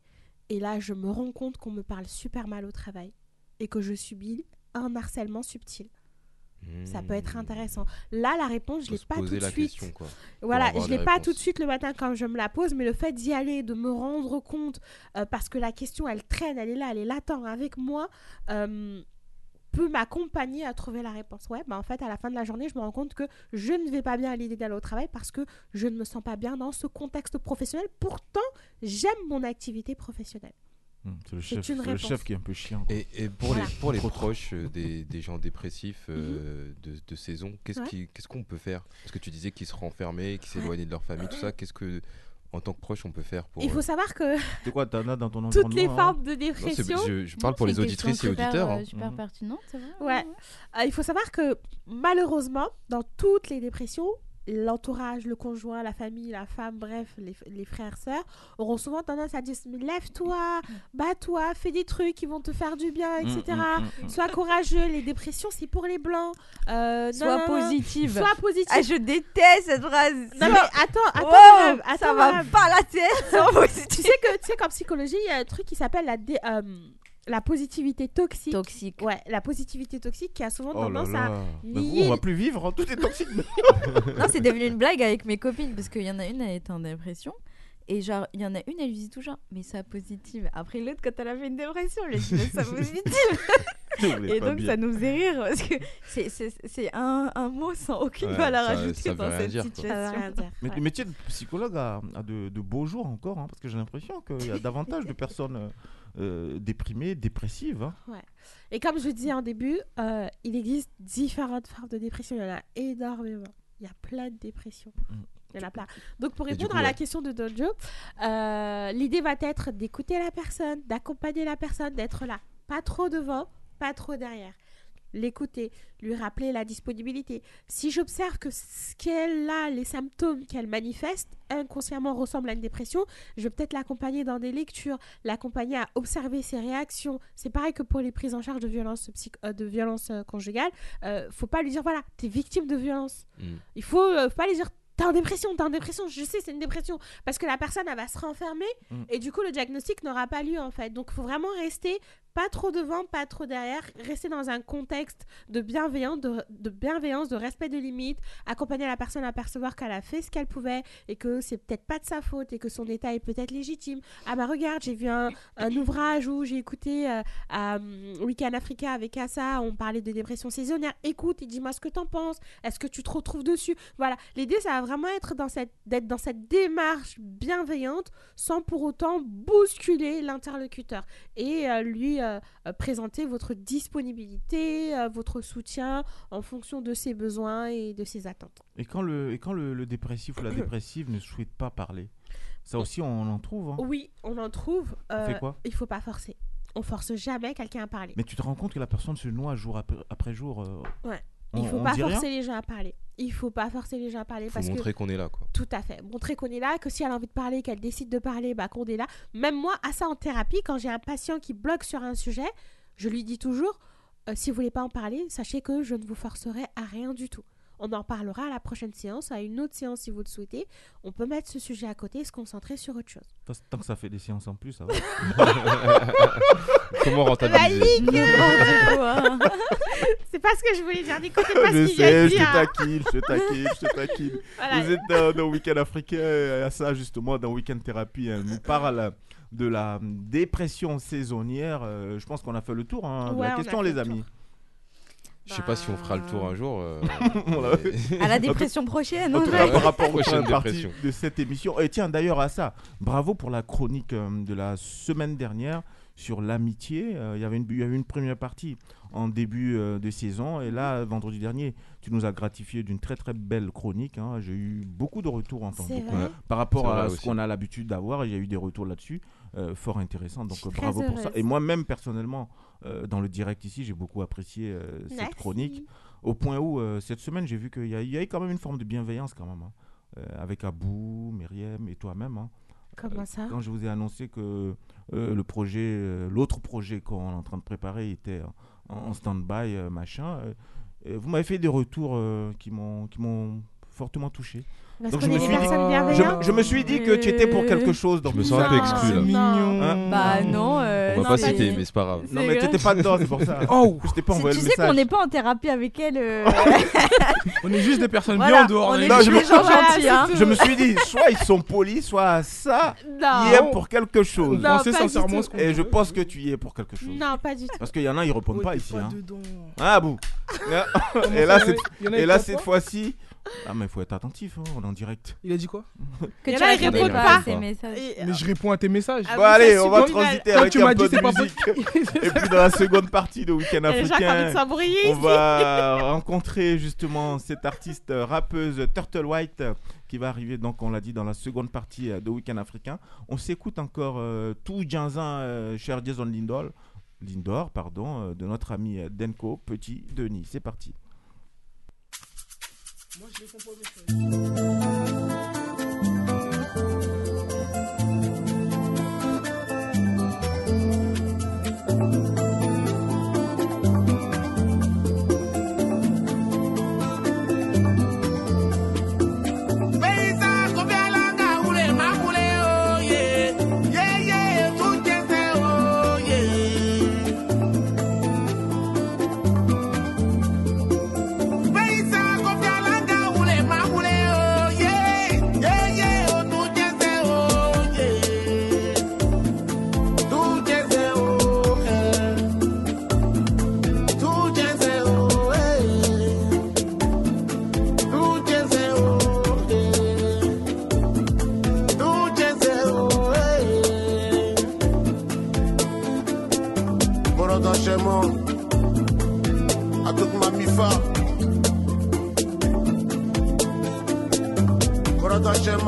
et là, je me rends compte qu'on me parle super mal au travail et que je subis un harcèlement subtil. Ça peut être Mmh. intéressant. Là, la réponse, je Faut l'ai pas tout de suite. question, quoi. Voilà, je des l'ai pas tout de suite le matin quand je me la pose, mais le fait d'y aller, de me rendre compte, euh, parce que la question, elle traîne, elle est là, elle est latente avec moi, euh, peut m'accompagner à trouver la réponse. Ouais, bah en fait, à la fin de la journée, je me rends compte que je ne vais pas bien à l'idée d'aller au travail parce que je ne me sens pas bien dans ce contexte professionnel. Pourtant, j'aime mon activité professionnelle. Hum, C'est le chef, une c'est le chef qui est un peu chiant. quoi. Et, et pour, Voilà. les, pour les proches euh, des, des gens dépressifs euh, de, de saison, qu'est-ce Ouais. qui- qu'est-ce qu'on peut faire? Parce que tu disais qu'ils se renfermaient, qu'ils s'éloignaient de leur famille, tout ça. Qu'est-ce que, en tant que proche, on peut faire pour. Il faut euh, savoir que C'est quoi, as dans ton environnement toutes les hein? formes de non, dépression, je, je parle pour c'est les auditrices et auditeurs. euh, hein. super Mhm. pertinente, c'est vrai. Ouais. Euh, il faut savoir que malheureusement, dans toutes les dépressions, l'entourage, le conjoint, la famille, la femme, bref, les, les frères, sœurs, auront souvent tendance à dire Mais lève-toi, bats-toi, fais des trucs qui vont te faire du bien, etc. hum, hum, hum. Sois courageux, les dépressions, c'est pour les blancs. Euh, non, Sois non, positive. Sois positive. Ah, je déteste cette phrase. Non, mais attends, attends, Wow, attends, ça va pas la tête. Sois positive. Tu sais que, tu sais qu'en psychologie, il y a un truc qui s'appelle la, dé- euh, la positivité toxique. Toxique. Ouais, la positivité toxique qui a souvent Oh là tendance à là. Mais nier- gros, on va plus vivre, hein, tout est toxique. Non, c'est devenu une blague avec mes copines parce qu'il y en a une, elle était en dépression. Et genre, il y en a une, elle lui dit toujours, mais sois positive. Après l'autre, quand elle a fait une dépression, elle lui dit, mais sois positive. Et donc bien. ça nous faisait rire parce que c'est- c'est c'est un, un mot sans aucune Ouais, valeur ça- ajoutée ça dans rien cette dire. Ça situation. rien dire. Mais Ouais. le métier de psychologue a, a de, de beaux jours encore, hein, parce que j'ai l'impression qu'il y a davantage de personnes euh, euh, déprimées, dépressives. hein. Et comme je disais en début, euh, il existe différentes formes de dépression. Il y en a énormément. Il y a plein de dépressions. Mm. Il y en a plein. Donc, pour répondre coup, à la ouais. question de Dojo, euh, l'idée va être d'écouter la personne, d'accompagner la personne, d'être là. Pas trop devant, pas trop derrière. L'écouter, lui rappeler la disponibilité. Si j'observe que ce qu'elle a, les symptômes qu'elle manifeste, inconsciemment ressemblent à une dépression, je vais peut-être l'accompagner dans des lectures, l'accompagner à observer ses réactions. C'est pareil que pour les prises en charge de violences, psych- euh, de violences euh, conjugales. Euh, faut pas lui dire, voilà, t'es victime de violence. Mm. Il faut, euh, faut pas lui dire, t'es en dépression, t'es en dépression. Je sais, c'est une dépression. Parce que la personne, elle va se renfermer Mm. et du coup, le diagnostic n'aura pas lieu en fait. Donc, il faut vraiment rester pas trop devant, pas trop derrière, rester dans un contexte de bienveillance, de, bienveillance, de respect de limites, accompagner la personne à percevoir qu'elle a fait ce qu'elle pouvait et que c'est peut-être pas de sa faute et que son état est peut-être légitime. Ah bah regarde, j'ai vu un, un ouvrage où j'ai écouté euh, à hum, Weekend Africa avec Assa, on parlait de dépression saisonnière. Écoute et dis-moi ce que t'en penses. Est-ce que tu te retrouves dessus? Voilà, l'idée ça va vraiment être d'être dans cette démarche bienveillante sans pour autant bousculer l'interlocuteur et euh, lui euh, euh, présenter votre disponibilité, euh, votre soutien en fonction de ses besoins et de ses attentes. Et quand le, et quand le, le dépressif ou la dépressive ne souhaite pas parler, ça aussi on en trouve. hein. Oui, on en trouve. euh, fait quoi? Il faut pas forcer. On force jamais quelqu'un à parler. Mais tu te rends compte que la personne se noie jour après, après jour. Ouais. On- Il faut on pas forcer les gens à parler. Il faut pas forcer les gens à parler Faut parce que montrer qu'on est là, quoi. Tout à fait. Montrer qu'on est là, que si elle a envie de parler, qu'elle décide de parler, bah, qu'on est là. Même moi, à ça en thérapie, quand j'ai un patient qui bloque sur un sujet, je lui dis toujours euh, si vous voulez pas en parler, sachez que je ne vous forcerai à rien du tout. On en parlera à la prochaine séance, à une autre séance si vous le souhaitez. On peut mettre ce sujet à côté et se concentrer sur autre chose. Tant- Tant que ça fait des séances en plus, ça va. Comment rentabiliser N'importe quoi. C'est pas ce que je voulais dire, n'écoutez pas je ce qu'il sais, je te dire. taquine, je te taquine, je te taquine. Voilà. Vous êtes dans, dans Week-end africain, à ça justement, dans Week-end thérapie, elle nous parle de la dépression saisonnière. Euh, je pense qu'on a fait le tour hein, de Ouais, la question, les le amis. tour. Je sais pas si on fera le tour un jour. euh, mais- À la dépression prochaine, En tout cas, par rapport aux Prochaine parties dépression. de cette émission. Et tiens, d'ailleurs, à ça, bravo pour la chronique euh, de la semaine dernière sur l'amitié. Euh, Il y avait une- il y avait une première partie en début euh, de saison. Et là, vendredi dernier, tu nous as gratifié d'une très très belle chronique. hein. J'ai eu beaucoup de retours en tant C'est que- vrai. Ouais. par rapport C'est à ce aussi. qu'on a l'habitude d'avoir. Et j'ai eu des retours là-dessus euh, fort intéressants. Donc euh, très bravo pour ça. heureuse. Et moi-même, personnellement, euh, dans le direct ici, j'ai beaucoup apprécié euh, cette Merci. chronique. Au point où, euh, cette semaine, j'ai vu qu'il y, a- avait quand même une forme de bienveillance quand même. hein. Avec Abou, Myriam et toi-même. hein. Comment ça? Quand je vous ai annoncé que le projet, l'autre projet qu'on est en train de préparer était en, en stand-by, machin, vous m'avez fait des retours qui m'ont fortement touché. Parce Donc je me suis dit- Je, me- je me suis dit que tu étais pour quelque chose. dans Je me sens un peu exclu, là. Non. Mignon. Hein Bah non. euh, On va non, pas citer, mais c'est pas grave. Non, mais vrai. t'étais pas dedans, c'est pour ça. Oh, Je t'ai pas Tu- envoyé tu sais qu'on n'est pas en thérapie avec elle. euh, on est juste des personnes voilà, bien en dehors. on est Non, juste je des gens gentils. hein. Je me suis dit, soit ils sont polis, soit ça, Non. y est pour quelque On chose. Non, pas du sincèrement ce qu'on Et je pense que tu y es pour quelque chose. Non, pas du tout. Parce qu'il y en a, ils répondent Ouais, pas ici. hein. Ah. Comment et là, cette, fois-ci. Ah, mais il faut être attentif, hein, on est en direct. Il a dit quoi Que Il tu ils répondais répondent pas à messages. Mais je réponds à tes messages. Ah, bon, oui, allez, on va transiter avec tu un m'as peu dit de musique. Et puis, dans la seconde partie de Week-end Il de africain, on va rencontrer justement cette artiste euh, rappeuse Turtle White euh, qui va arriver, donc on l'a dit, dans la seconde partie euh, de Week-end africain. On s'écoute encore euh, tout Janzin, euh, cher Jason Lindor, Lindor pardon, euh, de notre ami Denko, petit Denis. C'est parti. Moi, je réponds pas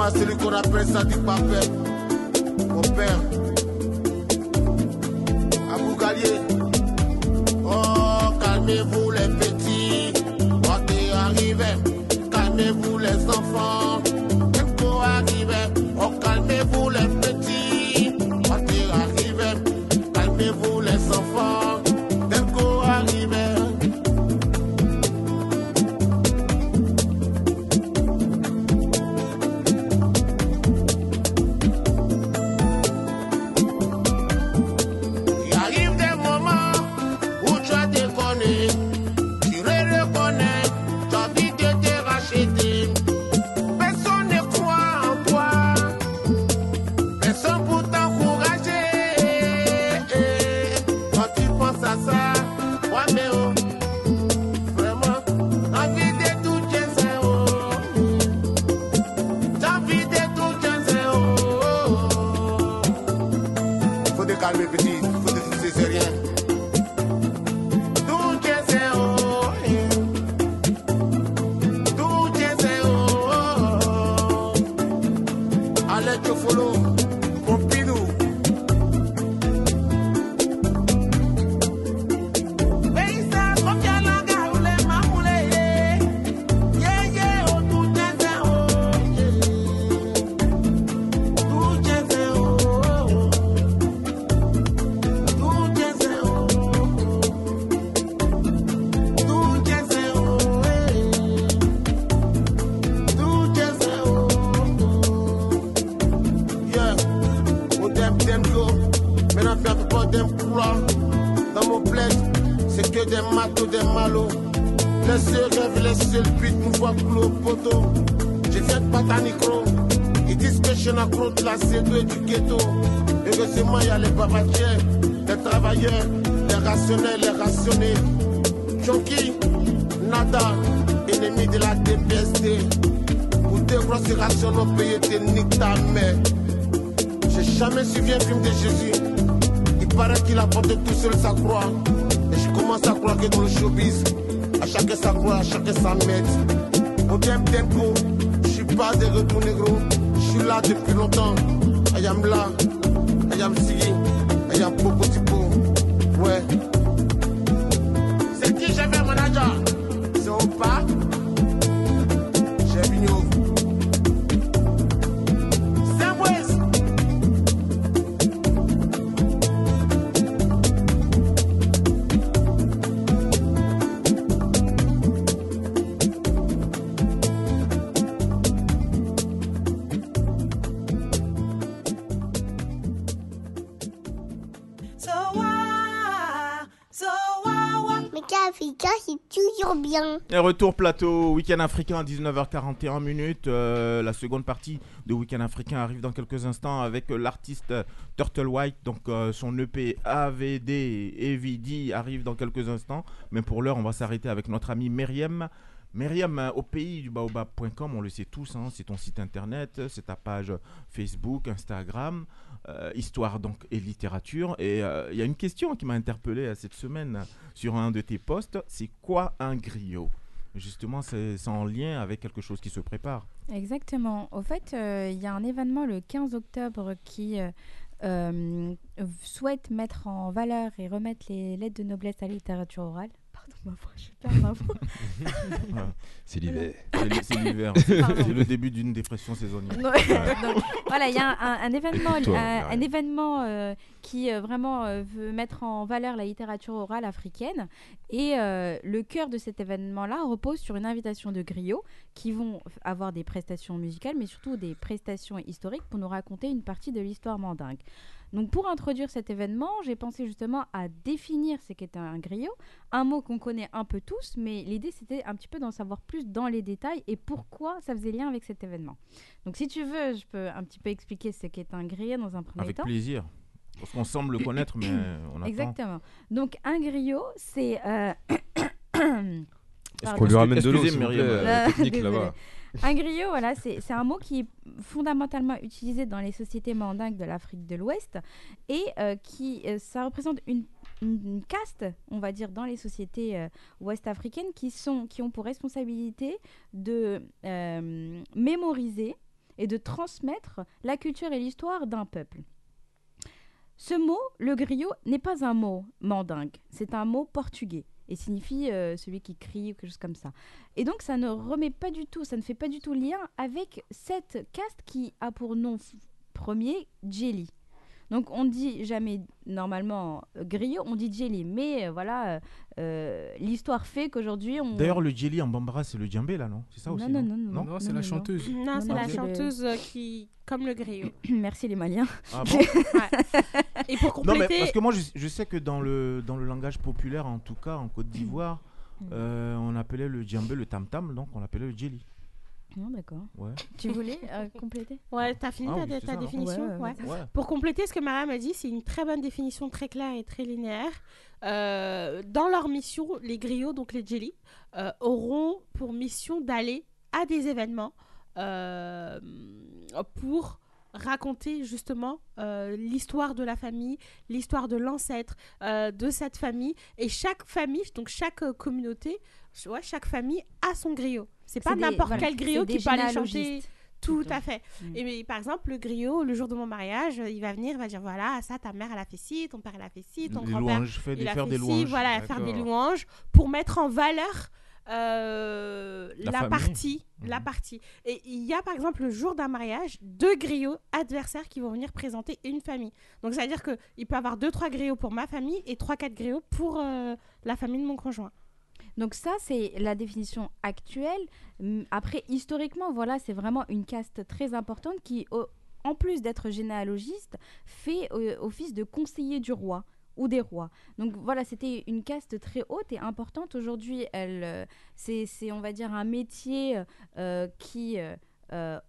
Corona chez moi, c'est lui qu'on appelle ça du papet. Mon père. Abou Galier. Oh, calmez-vous retour plateau, week-end africain à 19h41 minutes. Euh, la seconde partie de week-end africain arrive dans quelques instants avec euh, l'artiste euh, Turtle White. Donc son EP AVD et VD arrive dans quelques instants. Mais pour l'heure, on va s'arrêter avec notre ami Myriam. Myriam, au pays du baobab.com, on le sait tous, hein, c'est ton site internet, c'est ta page Facebook, Instagram, histoire donc et littérature. Et il y a une question qui m'a interpellé cette semaine sur un de tes posts, c'est quoi un griot? Justement, c'est en lien avec quelque chose qui se prépare. Exactement. Au fait, euh, il y a un événement le 15 octobre qui euh, euh, souhaite mettre en valeur et remettre les lettres de noblesse à la littérature orale. Pardon, ma voix, je perds ma voix. Voilà. C'est l'hiver. C'est l- C'est l'hiver. Pardon. C'est le début d'une dépression saisonnière. Ouais, donc, voilà, il y a un, un- un événement, Toi, un, événement euh, qui euh, vraiment euh, veut mettre en valeur la littérature orale africaine. Et euh, le cœur de cet événement-là repose sur une invitation de griots qui vont f- avoir des prestations musicales, mais surtout des prestations historiques pour nous raconter une partie de l'histoire mandingue. Donc pour introduire cet événement, j'ai pensé justement à définir ce qu'est un griot, un mot qu'on connaît un peu tous, mais l'idée c'était un petit peu d'en savoir plus dans les détails et pourquoi ça faisait lien avec cet événement. Donc si tu veux, je peux un petit peu expliquer ce qu'est un griot dans un premier Avec temps. plaisir. Parce qu'on semble le connaître, mais on attend. Exactement. Donc un griot, c'est... euh, Est-ce qu'on lui ramène de l'eau, Excusez, s'il vous plaît, Myriam. euh, là-bas Un griot, voilà, c'est un mot qui est fondamentalement utilisé dans les sociétés mandingues de l'Afrique de l'Ouest et euh, qui, euh, ça représente une caste, on va dire, dans les sociétés euh, ouest-africaines qui, qui ont pour responsabilité de mémoriser et de transmettre la culture et l'histoire d'un peuple. Ce mot, le griot, n'est pas un mot mandingue, c'est un mot portugais et signifie euh, celui qui crie ou quelque chose comme ça. Et donc ça ne remet pas du tout, ça ne fait pas du tout lien avec cette caste qui a pour nom premier Jelly. Donc on dit jamais normalement euh, griot, on dit Jelly, mais euh, voilà, euh, l'histoire fait qu'aujourd'hui on... D'ailleurs, le jelly en bambara, c'est le djembé là, non? C'est ça Non, aussi non, non, non, Non, c'est la chanteuse. Non, c'est non, la le- chanteuse qui. Comme le griot. Merci les Maliens. Ah bon? Et pour Non, mais compléter. parce que moi, je, je sais que dans le, dans le langage populaire, en tout cas en Côte d'Ivoire, euh, on appelait le djembé le tam-tam, donc on l'appelait le jelly. Non, d'accord. Ouais. Tu voulais euh, compléter? Ouais, t'as fini Ah ta, oui, c'est ta ça, hein. définition? Ouais, ouais, Ouais. Ouais. Pour compléter ce que Mariam a dit, c'est une très bonne définition, très claire et très linéaire. Euh, dans leur mission, les griots, donc les jelly, euh, auront pour mission d'aller à des événements euh, pour raconter justement euh, l'histoire de la famille, l'histoire de l'ancêtre euh, de cette famille. Et chaque famille, donc chaque communauté, ouais, chaque famille a son griot. C'est pas n'importe voilà, quel griot qui peut aller chanter. Tout plutôt. à fait. Mm. Et mais, par exemple, le griot, le jour de mon mariage, il va venir, il va dire voilà, ça, ta mère, elle a fait ci, ton père, elle a fait ci, ton grand-père, il a faire fait des ci, louanges. voilà, faire des louanges pour mettre en valeur euh, La la, partie. La Mhm. partie. Et il y a par exemple le jour d'un mariage, deux griots adversaires qui vont venir présenter une famille. Donc ça veut dire qu'il peut avoir deux, trois griots pour ma famille et trois, quatre griots pour euh, la famille de mon conjoint. Donc ça, c'est la définition actuelle. Après, historiquement, voilà, c'est vraiment une caste très importante qui, en plus d'être généalogiste, fait euh, office de conseiller du roi ou des rois. Donc voilà, c'était une caste très haute et importante. Aujourd'hui, elle, euh, c'est, on va dire, un métier euh, qui, euh,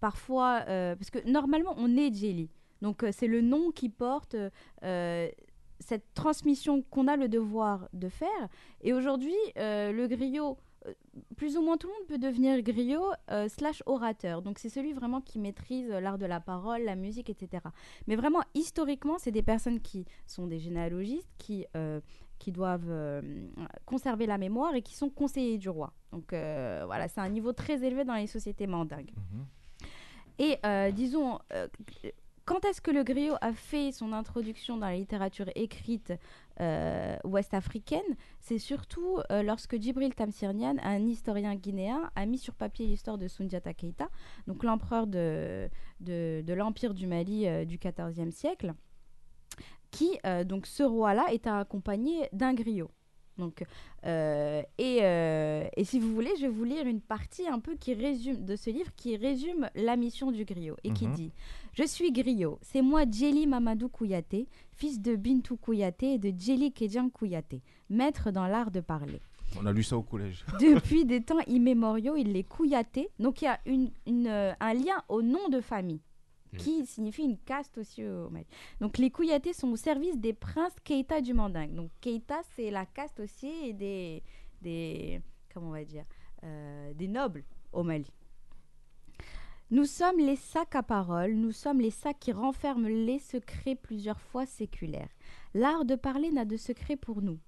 parfois, parce que normalement, on est Jelly. Donc c'est le nom qui porte cette transmission qu'on a le devoir de faire. Et aujourd'hui, euh, le griot, euh, plus ou moins tout le monde peut devenir griot euh, slash orateur. Donc c'est celui vraiment qui maîtrise l'art de la parole, la musique, etc. Mais vraiment, historiquement, c'est des personnes qui sont des généalogistes, qui, euh, qui doivent conserver la mémoire et qui sont conseillers du roi. Donc voilà, c'est un niveau très élevé dans les sociétés mandingues. Mhm. Et euh, disons, euh, quand est-ce que le griot a fait son introduction dans la littérature écrite euh, ouest-africaine? C'est surtout euh, lorsque Djibril Tamsirnian, un historien guinéen, a mis sur papier l'histoire de Sundiata Keita, donc l'empereur de, de, de l'Empire du Mali euh, du XIVe siècle, qui, donc ce roi-là, était accompagné d'un griot. Donc, euh, et, euh, et si vous voulez, je vais vous lire une partie un peu qui résume de ce livre qui résume la mission du griot et qui Mhm. dit Je suis griot, c'est moi Djeli Mamadou Kouyaté, fils de Bintou Kouyaté et de Djeli Kedjan Kouyaté, maître dans l'art de parler. On a lu ça au collège. Depuis des temps immémoriaux, il les Kouyaté. Donc il y a une, une, euh, un lien au nom de famille qui signifie une caste aussi au Mali. Donc les Kouyatés sont au service des princes Keita du Mandingue. Donc Keita, c'est la caste aussi des, des comment on va dire, euh, des nobles au Mali. Nous sommes les sacs à parole, nous sommes les sacs qui renferment les secrets plusieurs fois séculaires. L'art de parler n'a de secret pour nous.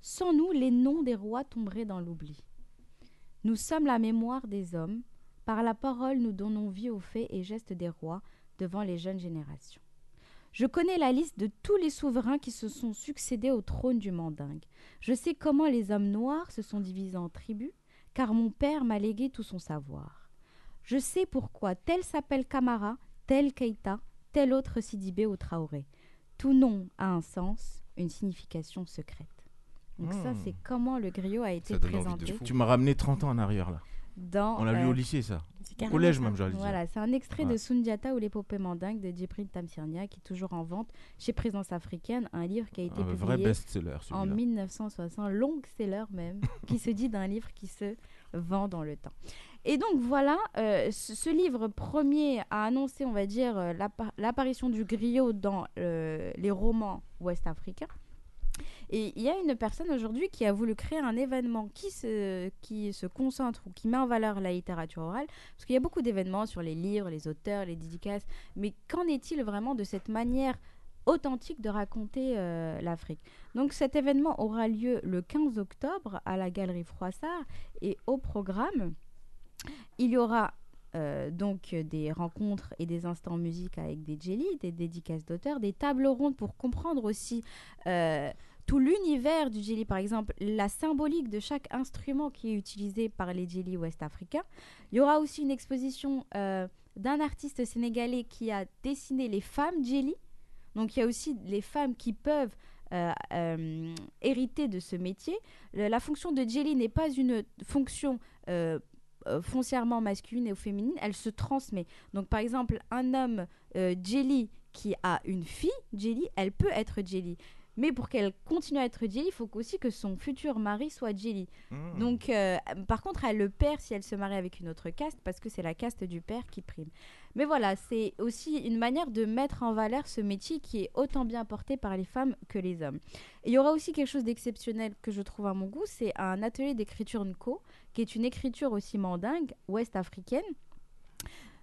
Sans nous, les noms des rois tomberaient dans l'oubli. Nous sommes la mémoire des hommes. Par la parole, nous donnons vie aux faits et gestes des rois devant les jeunes générations. Je connais la liste de tous les souverains qui se sont succédés au trône du Mandingue. Je sais comment les hommes noirs se sont divisés en tribus, car mon père m'a légué tout son savoir. Je sais pourquoi tel s'appelle Camara, tel Keita, tel autre Sidibé ou Traoré. Tout nom a un sens, une signification secrète. Donc ça, Hmm. c'est comment le griot a été présenté. Tu m'as ramené 30 ans en arrière là. dans... On l'a lu euh, au lycée ça. Au collège même, j'allais dire. Voilà, c'est un extrait Ouais. de Sundiata ou l'épopée mandingue de Djibril Tamsirnia qui est toujours en vente chez Présence africaine, un livre qui a été Un vrai publié best-seller en celui-là. 1960, long seller même, qui se dit d'un livre qui se vend dans le temps. Et donc voilà, euh, ce, livre premier a annoncé, on va dire, euh, l'appa- l'apparition du griot dans euh, les romans ouest-africains. Et il y a une personne aujourd'hui qui a voulu créer un événement qui se, concentre ou qui met en valeur la littérature orale, parce qu'il y a beaucoup d'événements sur les livres, les auteurs, les dédicaces, mais qu'en est-il vraiment de cette manière authentique de raconter l'Afrique? Donc cet événement aura lieu le 15 octobre à la Galerie Froissart et au programme, il y aura euh, donc des rencontres et des instants musique avec des jelly, des dédicaces d'auteurs, des tables rondes pour comprendre aussi euh, tout l'univers du jelly, par exemple la symbolique de chaque instrument qui est utilisé par les jelly ouest-africains. Il y aura aussi une exposition euh, d'un artiste sénégalais qui a dessiné les femmes jelly. Donc il y a aussi les femmes qui peuvent hériter de ce métier. La fonction de jelly n'est pas une fonction foncièrement masculine et ou féminine, elle se transmet. Donc par exemple, un homme euh, jelly qui a une fille jelly, elle peut être jelly. Mais pour qu'elle continue à être jelly, il faut aussi que son futur mari soit jelly. Mmh. Donc, euh, par contre, elle le perd si elle se marie avec une autre caste parce que c'est la caste du père qui prime. Mais voilà, c'est aussi une manière de mettre en valeur ce métier qui est autant bien porté par les femmes que les hommes. Il y aura aussi quelque chose d'exceptionnel que je trouve à mon goût, c'est un atelier d'écriture Nko, qui est une écriture aussi mandingue, ouest-africaine.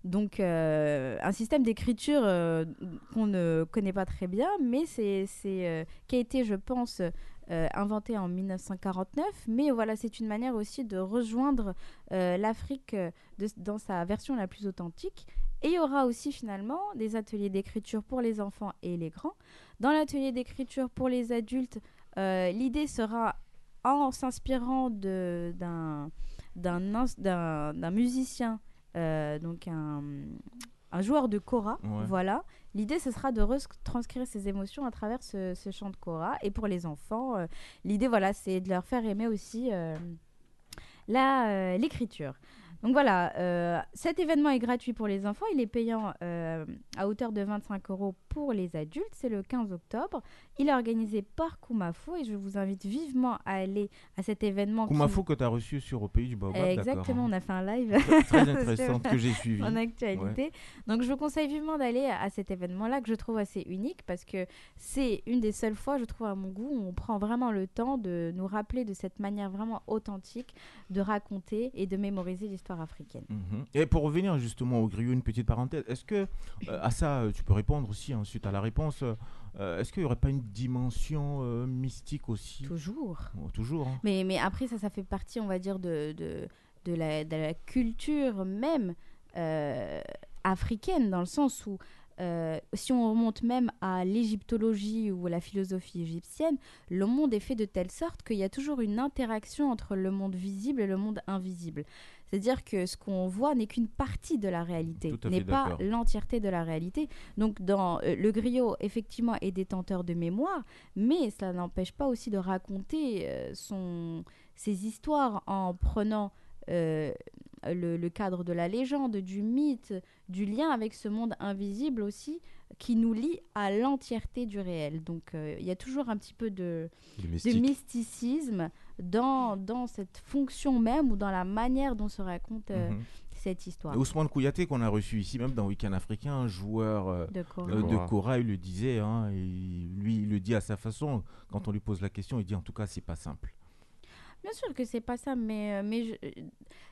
Donc, euh, un système d'écriture euh, qu'on ne connaît pas très bien, mais c'est, euh, qui a été, je pense, euh, inventé en 1949. Mais voilà, c'est une manière aussi de rejoindre l'Afrique dans sa version la plus authentique. Et il y aura aussi finalement des ateliers d'écriture pour les enfants et les grands. Dans l'atelier d'écriture pour les adultes, euh, l'idée sera en s'inspirant d'un musicien, euh, donc un, un joueur de kora, Ouais. voilà. L'idée, ce sera de retranscrire ses émotions à travers ce, ce chant de kora. Et pour les enfants, euh, l'idée, voilà, c'est de leur faire aimer aussi l'écriture. Donc voilà, euh, cet événement est gratuit pour les enfants, il est payant euh, à hauteur de 25 euros pour les adultes, c'est le 15 octobre. Il est organisé par Koumafo et je vous invite vivement à aller à cet événement. qui- Koumafo que tu as reçu sur Au Pays du Baobab. Exactement, on a fait un live. Très intéressante que j'ai suivi. En actualité. Ouais. Donc je vous conseille vivement d'aller à cet événement-là que je trouve assez unique parce que c'est une des seules fois, je trouve à mon goût, où on prend vraiment le temps de nous rappeler de cette manière vraiment authentique de raconter et de mémoriser l'histoire africaine. Mhm. Et pour revenir justement au griot, une petite parenthèse, est-ce que euh, à ça euh, tu peux répondre aussi ensuite à la réponse euh, Est-ce qu'il n'y aurait pas une dimension euh, mystique aussi? Toujours. Oh, toujours. hein. Mais, mais après, ça, ça fait partie, on va dire, de, de, de, la, de la culture même euh, africaine, dans le sens où, si on remonte même à l'égyptologie ou à la philosophie égyptienne, le monde est fait de telle sorte qu'il y a toujours une interaction entre le monde visible et le monde invisible. C'est-à-dire que ce qu'on voit n'est qu'une partie de la réalité, n'est pas l'entièreté de la réalité. Donc, dans euh, le griot, effectivement, est détenteur de mémoire, mais cela n'empêche pas aussi de raconter euh, son, ses histoires en prenant euh, le, le cadre de la légende, du mythe, du lien avec ce monde invisible aussi, qui nous lie à l'entièreté du réel. Donc, il y a toujours un petit peu de, mysticisme dans, dans cette fonction même ou dans la manière dont se raconte euh, Mhm. cette histoire. Et Ousmane Kouyaté qu'on a reçu ici même dans Week-end africain, un joueur euh, De euh, de. Kora, il le disait, hein, et lui il le dit à sa façon, quand on lui pose la question, il dit en tout cas c'est pas simple. Bien sûr que c'est pas ça, mais, mais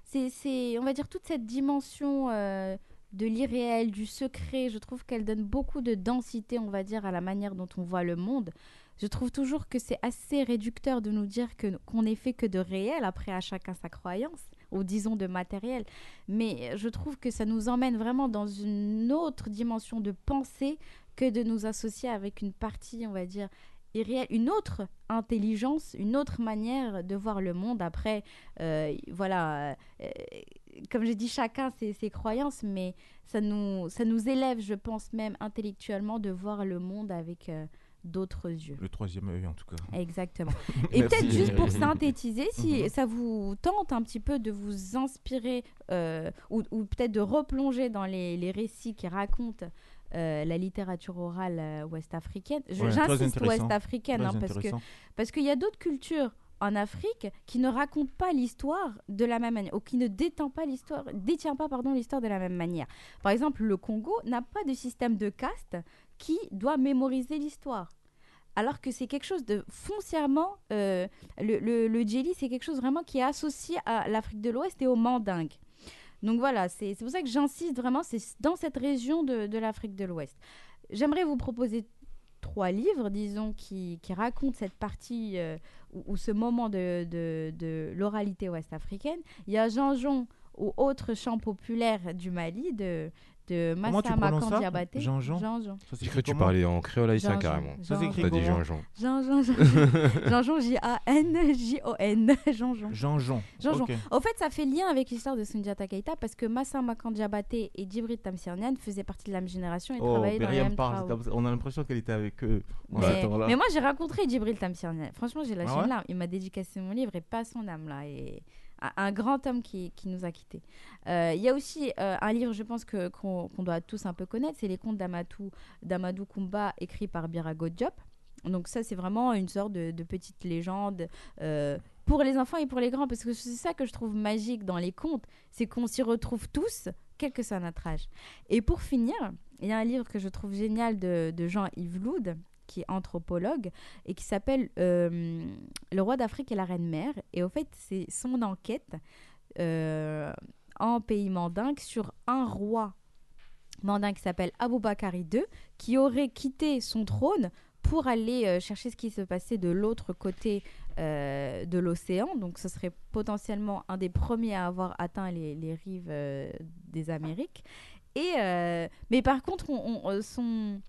c'est, c'est, on va dire, toute cette dimension euh, de l'irréel, du secret, je trouve qu'elle donne beaucoup de densité, on va dire, à la manière dont on voit le monde. Je trouve toujours que c'est assez réducteur de nous dire qu'on n'est fait que de réel, après à chacun sa croyance, ou disons de matériel. Mais je trouve que ça nous emmène vraiment dans une autre dimension de pensée que de nous associer avec une partie, on va dire, irréelle, une autre intelligence, une autre manière de voir le monde. Après, euh, voilà, euh, comme j'ai dit, chacun ses, ses croyances, mais ça nous, ça nous élève, je pense même intellectuellement, de voir le monde avec euh, d'autres yeux. Le troisième œil en tout cas. Exactement. Et peut-être juste pour synthétiser, si Mhm. ça vous tente un petit peu de vous inspirer euh, ou, ou peut-être de replonger dans les, les récits qui racontent euh, la littérature orale euh, ouest-africaine, Ouais, j'insiste ouest-africaine hein, parce que intéressant. parce qu'il y a d'autres cultures en Afrique qui ne racontent pas l'histoire de la même manière ou qui ne détient pas l'histoire détient pas pardon l'histoire de la même manière. Par exemple, le Congo n'a pas de système de caste qui doit mémoriser l'histoire. Alors que c'est quelque chose de foncièrement, euh, le, le, djeli, c'est quelque chose vraiment qui est associé à l'Afrique de l'Ouest et au mandingue. Donc voilà, c'est pour ça que j'insiste vraiment, c'est dans cette région de, l'Afrique de l'Ouest. J'aimerais vous proposer trois livres, disons, qui, qui racontent cette partie euh, ou, ce moment de, de, l'oralité ouest-africaine. Il y a Jean-Jean ou autre chant populaire du Mali de, de Kandiabaté. Jean-Jean Jean-Jean. Ça J'ai cru que tu parlais en créole haïtien carrément. Ça s'écrit T'as dit comment Jean-Jean. Jean-Jean, Jean-Jean, J-A-N, J-O-N, Jean-Jean. Jean-Jean. Jean-Jean. Ok. Au fait, ça fait lien avec l'histoire de Sundiata Keita parce que Massa Makandiabaté et Djibril Tamsirnian faisaient partie de la même génération et Oh, travaillaient dans parle. comme ça. On a l'impression qu'elle était avec eux Mais, moi, j'ai rencontré Djibril Tamsirnian. Franchement, j'ai lâché une larme. Il m'a dédicacé mon livre et pas son âme, là. Et un- grand homme qui, qui nous a quittés. Euh, Il y a aussi euh, un livre, je pense, que- qu'on doit tous un peu connaître. C'est Les Contes d'Amatou- d'Amadou Koumba, écrit par Birago Diop. Donc ça, c'est vraiment une sorte de, de petite légende euh, pour les enfants et pour les grands. Parce que c'est ça que je trouve magique dans les contes. C'est qu'on s'y retrouve tous, quel que soit notre âge. Et pour finir, il y a un livre que je trouve génial de, de Jean-Yves Loud, qui est anthropologue, et qui s'appelle euh, Le roi d'Afrique et la reine mère. Et au fait, c'est son enquête euh, en pays mandingue sur un roi mandingue qui s'appelle Aboubakari II, qui aurait quitté son trône pour aller euh, chercher ce qui se passait de l'autre côté de l'océan. Donc ce serait potentiellement un des premiers à avoir atteint les, rives des Amériques. Et, mais par contre, on, on- son-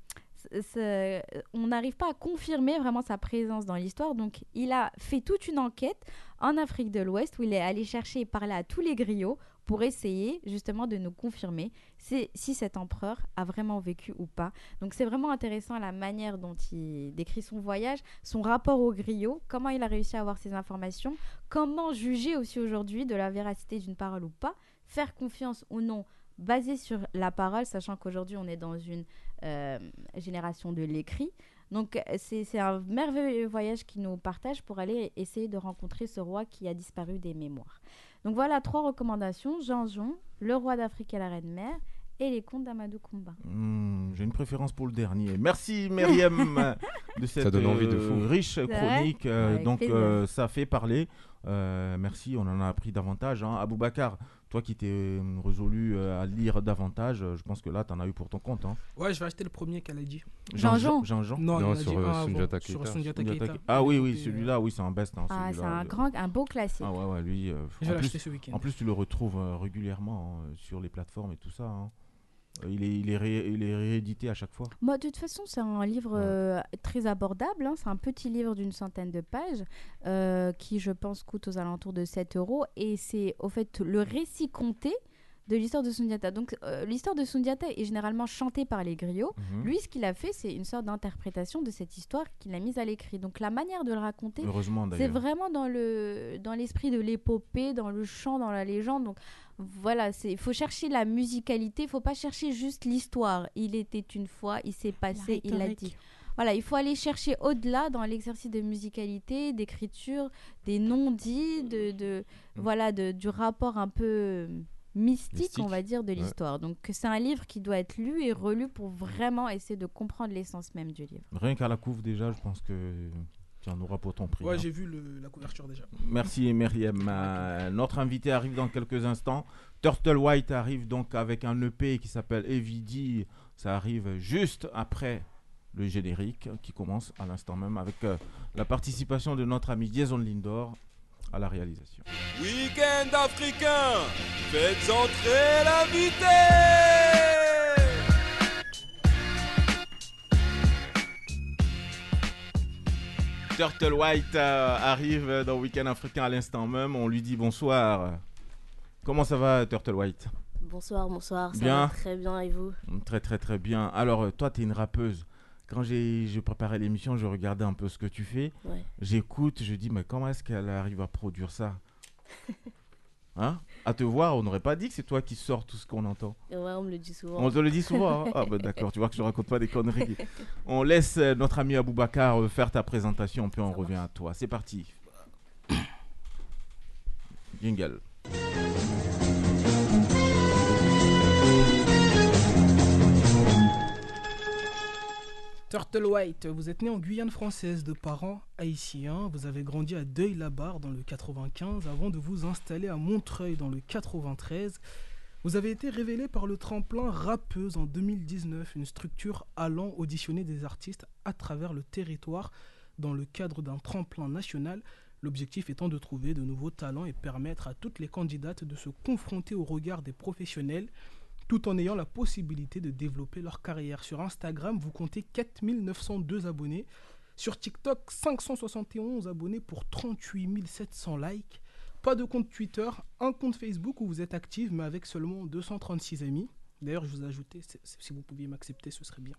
on n'arrive pas à confirmer vraiment sa présence dans l'histoire. Donc il a fait toute une enquête en Afrique de l'Ouest où il est allé chercher et parler à tous les griots pour essayer justement de nous confirmer si, cet empereur a vraiment vécu ou pas. Donc c'est vraiment intéressant la manière dont il décrit son voyage, son rapport au griot, comment il a réussi à avoir ces informations, comment juger aussi aujourd'hui de la véracité d'une parole ou pas, faire confiance ou non basé sur la parole, sachant qu'aujourd'hui on est dans une euh, génération de l'écrit. Donc c'est c'est un merveilleux voyage qui nous partage pour aller essayer de rencontrer ce roi qui a disparu des mémoires. Donc voilà trois recommandations Jean-Jean, le roi d'Afrique et la reine mère et les contes d'Amadou Koumba. Hmm, J'ai une préférence pour le dernier. Merci Myriam de cette donne envie de euh, fou. riche chronique. Euh, donc euh, ça fait parler. Euh, merci, on en a appris davantage. Hein. Aboubacar, toi qui t'es euh, résolu euh, à lire davantage, euh, je pense que là, tu en as eu pour ton compte. Hein. Ouais, je vais acheter le premier qu'elle a dit. Jean-Jean. Jean-Jean. Non, Non, sur, Keita. Keita. Ah oui, oui, celui-là, oui, c'est un best. hein, Ah, c'est un grand, un beau classique. Ah ouais, ouais, lui. euh, Je vais l'acheter ce week-end. en plus, tu le retrouves euh, régulièrement hein, sur les plateformes et tout ça. hein. Il est, il, est ré- il est réédité à chaque fois. Moi, de toute façon, c'est un livre Ouais. euh, très abordable. hein. C'est un petit livre d'une centaine de pages euh, qui, je pense, coûte aux alentours de 7 euros. Et c'est, au fait, le récit compté de l'histoire de Sundiata. Donc, euh, l'histoire de Sundiata est généralement chantée par les griots. Mhm. Lui, ce qu'il a fait, c'est une sorte d'interprétation de cette histoire qu'il a mise à l'écrit. Donc, la manière de le raconter, c'est vraiment dans le dans l'esprit de l'épopée, dans le chant, dans la légende. Donc voilà, c'est il faut chercher la musicalité, il faut pas chercher juste l'histoire. Il était une fois, il s'est passé, il l'a dit. Voilà, il faut aller chercher au-delà dans l'exercice de musicalité, d'écriture, des non-dits, de, de Mm. voilà, de, du rapport un peu mystique, Mystique, on va dire, de ouais. l'histoire. Donc c'est un livre qui doit être lu et relu pour vraiment essayer de comprendre l'essence même du livre. Rien qu'à la couve déjà, je pense que tu en auras pour ton prix. Ouais, hein. j'ai vu le- la couverture déjà. Merci Myriam. Euh, notre invité arrive dans quelques instants. Turtle White arrive donc avec un EP qui s'appelle Evidi. Ça arrive juste après le générique qui commence à l'instant même avec euh, la participation de notre ami Jason Lindor à la réalisation. Week-end africain, faites entrer l'invité Turtle White euh, arrive dans Week-end africain à l'instant même. On lui dit bonsoir. Comment ça va Turtle White? Bonsoir, bonsoir, ça Bien. va très bien et vous? Très très très bien. Alors toi tu es une rappeuse. Quand j'ai j'ai préparé l'émission, je regardais un peu ce que tu fais. Ouais. J'écoute, je dis mais comment est-ce qu'elle arrive à produire ça? Hein? À te voir, on n'aurait pas dit que c'est toi qui sors tout ce qu'on entend. Ouais, on me le dit souvent. On te le dit souvent. hein? Ah bah d'accord, tu vois que je raconte pas des conneries. On laisse euh, notre ami Aboubacar euh, faire ta présentation, puis on revient à toi. C'est parti. Jingle. Turtle White, vous êtes né en Guyane française de parents haïtiens. Vous avez grandi à Deuil-la-Barre dans le 95 avant de vous installer à Montreuil dans le 93. Vous avez été révélé par le tremplin Rappeuse en 2019, une structure allant auditionner des artistes à travers le territoire dans le cadre d'un tremplin national. L'objectif étant de trouver de nouveaux talents et permettre à toutes les candidates de se confronter au regard des professionnels tout en ayant la possibilité de développer leur carrière. Sur Instagram, vous comptez 4902 abonnés. Sur TikTok, 571 abonnés pour 38 700 likes. Pas de compte Twitter, un compte Facebook où vous êtes actif, mais avec seulement 236 amis. D'ailleurs, je vous ai ajouté, si vous pouviez m'accepter, ce serait bien.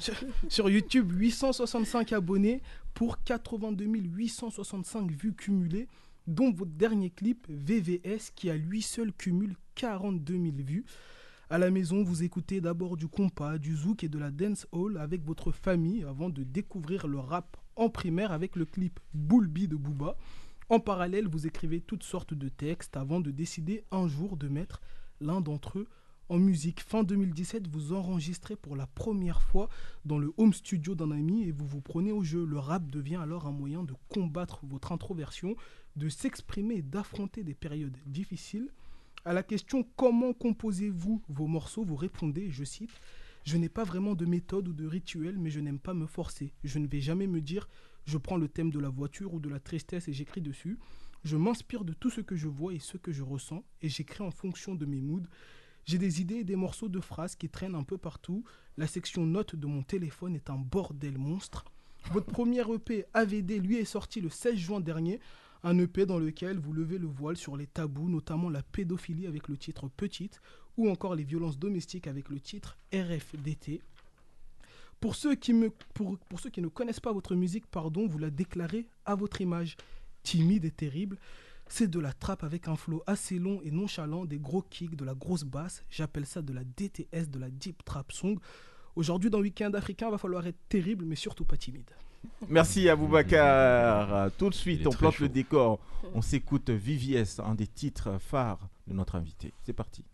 Sur, sur YouTube, 865 abonnés pour 82 865 vues cumulées, dont votre dernier clip, VVS, qui à lui seul cumule 42 000 vues. À la maison, vous écoutez d'abord du compas, du zouk et de la dance hall avec votre famille avant de découvrir le rap en primaire avec le clip Boulby de Booba. En parallèle, vous écrivez toutes sortes de textes avant de décider un jour de mettre l'un d'entre eux en musique. Fin 2017, vous enregistrez pour la première fois dans le home studio d'un ami et vous vous prenez au jeu. Le rap devient alors un moyen de combattre votre introversion, de s'exprimer et d'affronter des périodes difficiles. À la question comment composez-vous vos morceaux, vous répondez, je cite, Je n'ai pas vraiment de méthode ou de rituel, mais je n'aime pas me forcer. Je ne vais jamais me dire je prends le thème de la voiture ou de la tristesse et j'écris dessus. Je m'inspire de tout ce que je vois et ce que je ressens et j'écris en fonction de mes moods. J'ai des idées et des morceaux de phrases qui traînent un peu partout. La section notes de mon téléphone est un bordel monstre. Votre premier EP AVD, lui, est sorti le 16 juin dernier. Un EP dans lequel vous levez le voile sur les tabous, notamment la pédophilie avec le titre Petite, ou encore les violences domestiques avec le titre RFDT. Pour ceux, qui me, pour, pour ceux qui ne connaissent pas votre musique, pardon, vous la déclarez à votre image. Timide et terrible, c'est de la trappe avec un flow assez long et nonchalant, des gros kicks, de la grosse basse. J'appelle ça de la DTS, de la deep trap song. Aujourd'hui, dans Weekend Africain, va falloir être terrible, mais surtout pas timide. Merci à Boubacar. Tout de suite, on plante chaud. le décor. On s'écoute VVS, un des titres phares de notre invité. C'est parti.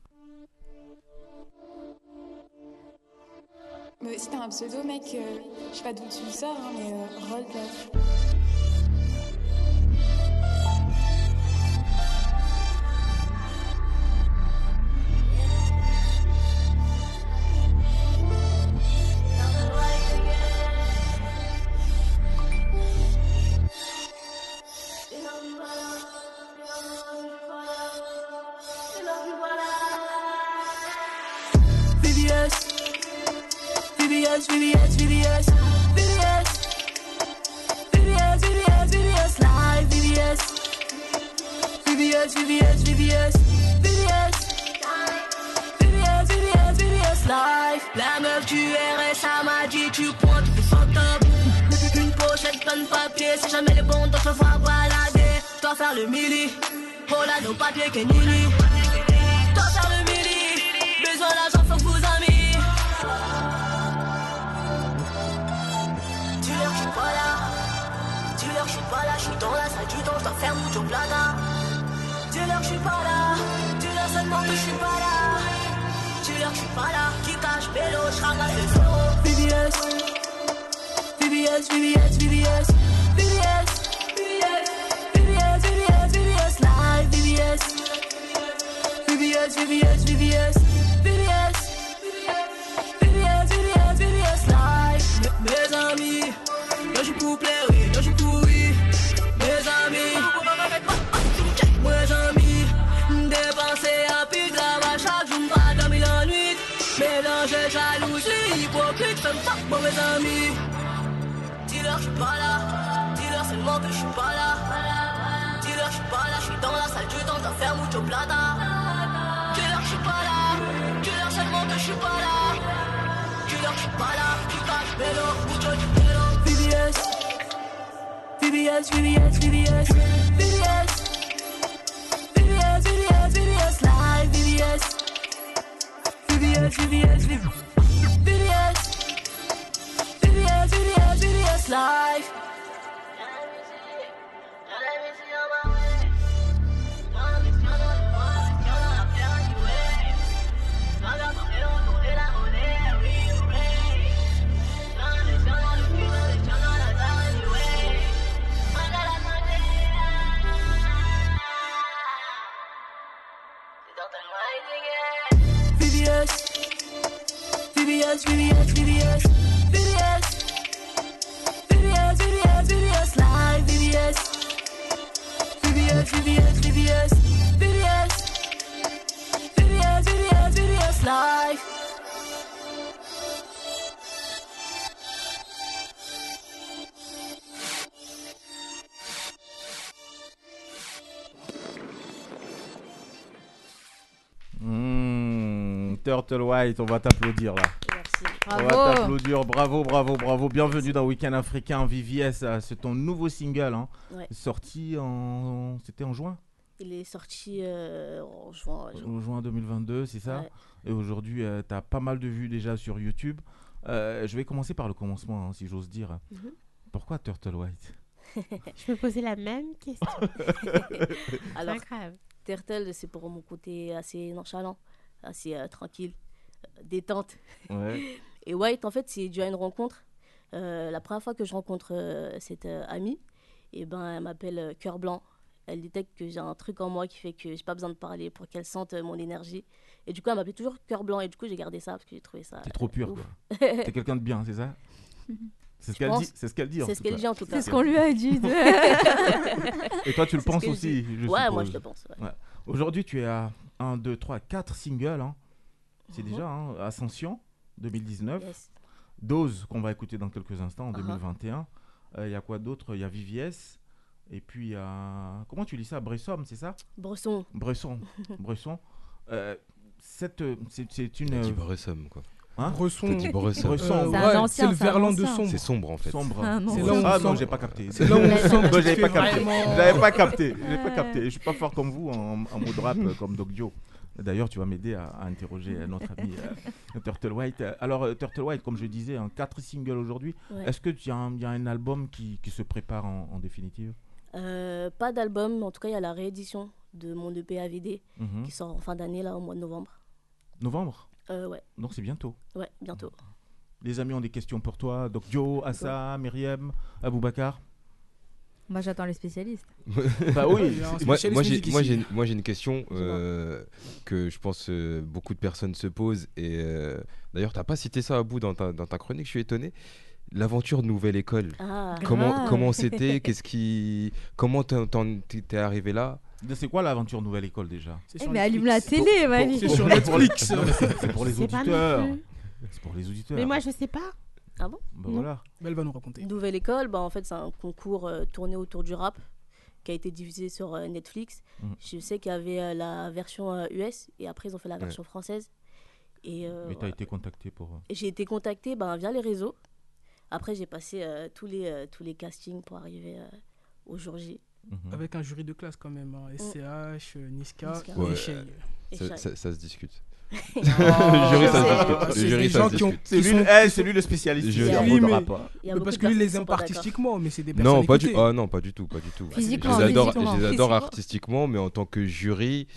Mais si t'as un pseudo, mec, euh, je sais pas d'où tu le sors, hein, mais euh, Roll VVS, VVS, VVS, VVS, VVS, VVS, VVS, live. La meuf du RSA m'a dit tu pointes, tu fais sans top. Une pochette plein de papier, si jamais le bon temps se voit balader. Toi faire le mili, oh là nos papiers nini. Toi faire le mili, besoin d'argent faut que vous amis. Dis-leur que je pas là, dis-leur que je suis pas là, je suis dans la salle du temps, je dois faire mucho plata. Dis-leur que je suis pas là, dis-leur seulement que je suis pas là. Dis-leur que je suis pas là, qui cache vélo, je ramasse le zéro. VVS, VVS, VVS, VVS, VVS, VVS, VVS, VVS, live, VVS. VVS, VVS, VVS, mes amis. Dis-leur je suis pas là, dis-leur seulement que je suis pas là. Dis-leur je suis pas là, je suis dans la salle du temps, dois faire mucho plata. Dis-leur je suis pas là, dis-leur seulement que je suis pas là. Dis-leur je suis pas là, qui cache vélo, mucho dinero. VVS, VVS, VVS, VVS, VVS. VVS, VVS, VVS, live, VVS. VVS, VVS, VVS. Turtle White, on va t'applaudir là. Merci. On va Bravo. t'applaudir, bravo, bravo, bravo. Bienvenue dans Week-end Africain VVS. euh, C'est ton nouveau single, hein, Ouais. sorti en. C'était en juin? Il est sorti euh, en juin. En juin 2022, c'est ça? Ouais. Et aujourd'hui, tu as pas mal de vues déjà sur YouTube. Euh, je vais commencer par le commencement, hein, si j'ose dire. Mhm. Pourquoi Turtle White? Je me posais la même question. Alors, incroyable. Turtle, c'est pour mon côté assez nonchalant, assez euh, tranquille, euh, détente. Ouais. Et White, en fait, c'est dû à une rencontre. Euh, la première fois que je rencontre euh, cette euh, amie, et ben, elle m'appelle euh, Cœur Blanc. Elle détecte que j'ai un truc en moi qui fait que j'ai pas besoin de parler pour qu'elle sente euh, mon énergie. Et du coup, elle m'appelait toujours Cœur Blanc. Et du coup, j'ai gardé ça parce que j'ai trouvé ça. T'es trop pur, quoi. T'es quelqu'un de bien, c'est ça C'est ce qu'elle dit. C'est ce qu'elle dit. en C'est ce qu'elle dit en tout cas. C'est ce qu'on lui a dit. Et toi, tu le penses aussi je Ouais, moi, suppose. je le pense, ouais. Aujourd'hui, tu es à 1, 2, 3, 4 singles. hein. C'est Mhm. déjà hein, Ascension 2019. Yes. Dose qu'on va écouter dans quelques instants en Uh-huh. 2021. Il y a quoi d'autre? Il y a VVS. Et puis il y a. Comment tu lis ça? Bresson, c'est ça? Bresson. Bresson. Bresson. Euh, cette, euh, c'est, c'est une. Euh, Bresson, quoi. Hein Bresson. T'as dit Bresson. Bresson, Euh, ouais. C'est un ouais, ancien, c'est le verlan de sombre. C'est sombre, en fait. Sombre. Ah, non. C'est là où ah on non, j'ai pas capté. C'est là où on sent que j'avais pas capté. J'avais pas capté. J'avais pas capté. Je suis pas fort comme vous en, en mot de rap comme Doc Dio. D'ailleurs, tu vas m'aider à, à interroger notre ami euh, Turtle White. Alors, euh, Turtle White, comme je disais, en quatre singles aujourd'hui. Ouais. Est-ce que tu y a un, il y a un album qui, qui se prépare en, en définitive? Euh, pas d'album, mais en tout cas, il y a la réédition de mon EP AVD Mhm. qui sort en fin d'année, là, au mois de novembre. Novembre? Euh, ouais, Donc c'est bientôt. ouais, bientôt. Les amis ont des questions pour toi. Doc Dio, Assa, Myriam, Aboubacar. Moi, j'attends les spécialistes. bah oui. Moi, spécialiste moi, j'ai, moi, j'ai, moi, j'ai une question euh, que je pense euh, beaucoup de personnes se posent. Et euh, d'ailleurs, t'as pas cité ça à bout dans ta, dans ta chronique, je suis étonné. L'aventure Nouvelle École. Ah. Comment, Grave. comment c'était Qu'est-ce qui, comment t'es arrivé là? C'est quoi l'aventure Nouvelle École déjà? C'est Eh, sur mais allume la Netflix. télé, Mali. C'est sur C'est pour les- Netflix. C'est- pour les auditeurs. C'est pour les auditeurs. Mais moi, je sais pas. Ah bon? Bah voilà. Mais Elle va nous raconter. Nouvelle École, bah, en fait, c'est un concours euh, tourné autour du rap qui a été diffusé sur euh, Netflix. Mhm. Je sais qu'il y avait euh, la version euh, US et après, ils ont fait la version française. Et, euh, Mais t'as voilà. été contacté pour. j'ai été contactée ben, via les réseaux. Après, j'ai passé euh, tous, les, euh, tous les castings pour arriver euh, au jour J. mhm. Avec un jury de classe quand même. hein. SCH, euh, Niska Niska. Ouais. Et ça, Shai. ça- ça se discute. Le jury, ça se discute. Le c'est jury, ça se discute. Lui, le- c'est lui le spécialiste. Je- ici, Oui, mais- parce que lui, les aime pas pas artistiquement, mais c'est des Non, personnes pas du, écoutées. ah, non, pas du tout, pas du tout. Je les adore, je les adore artistiquement, mais en tant que jury,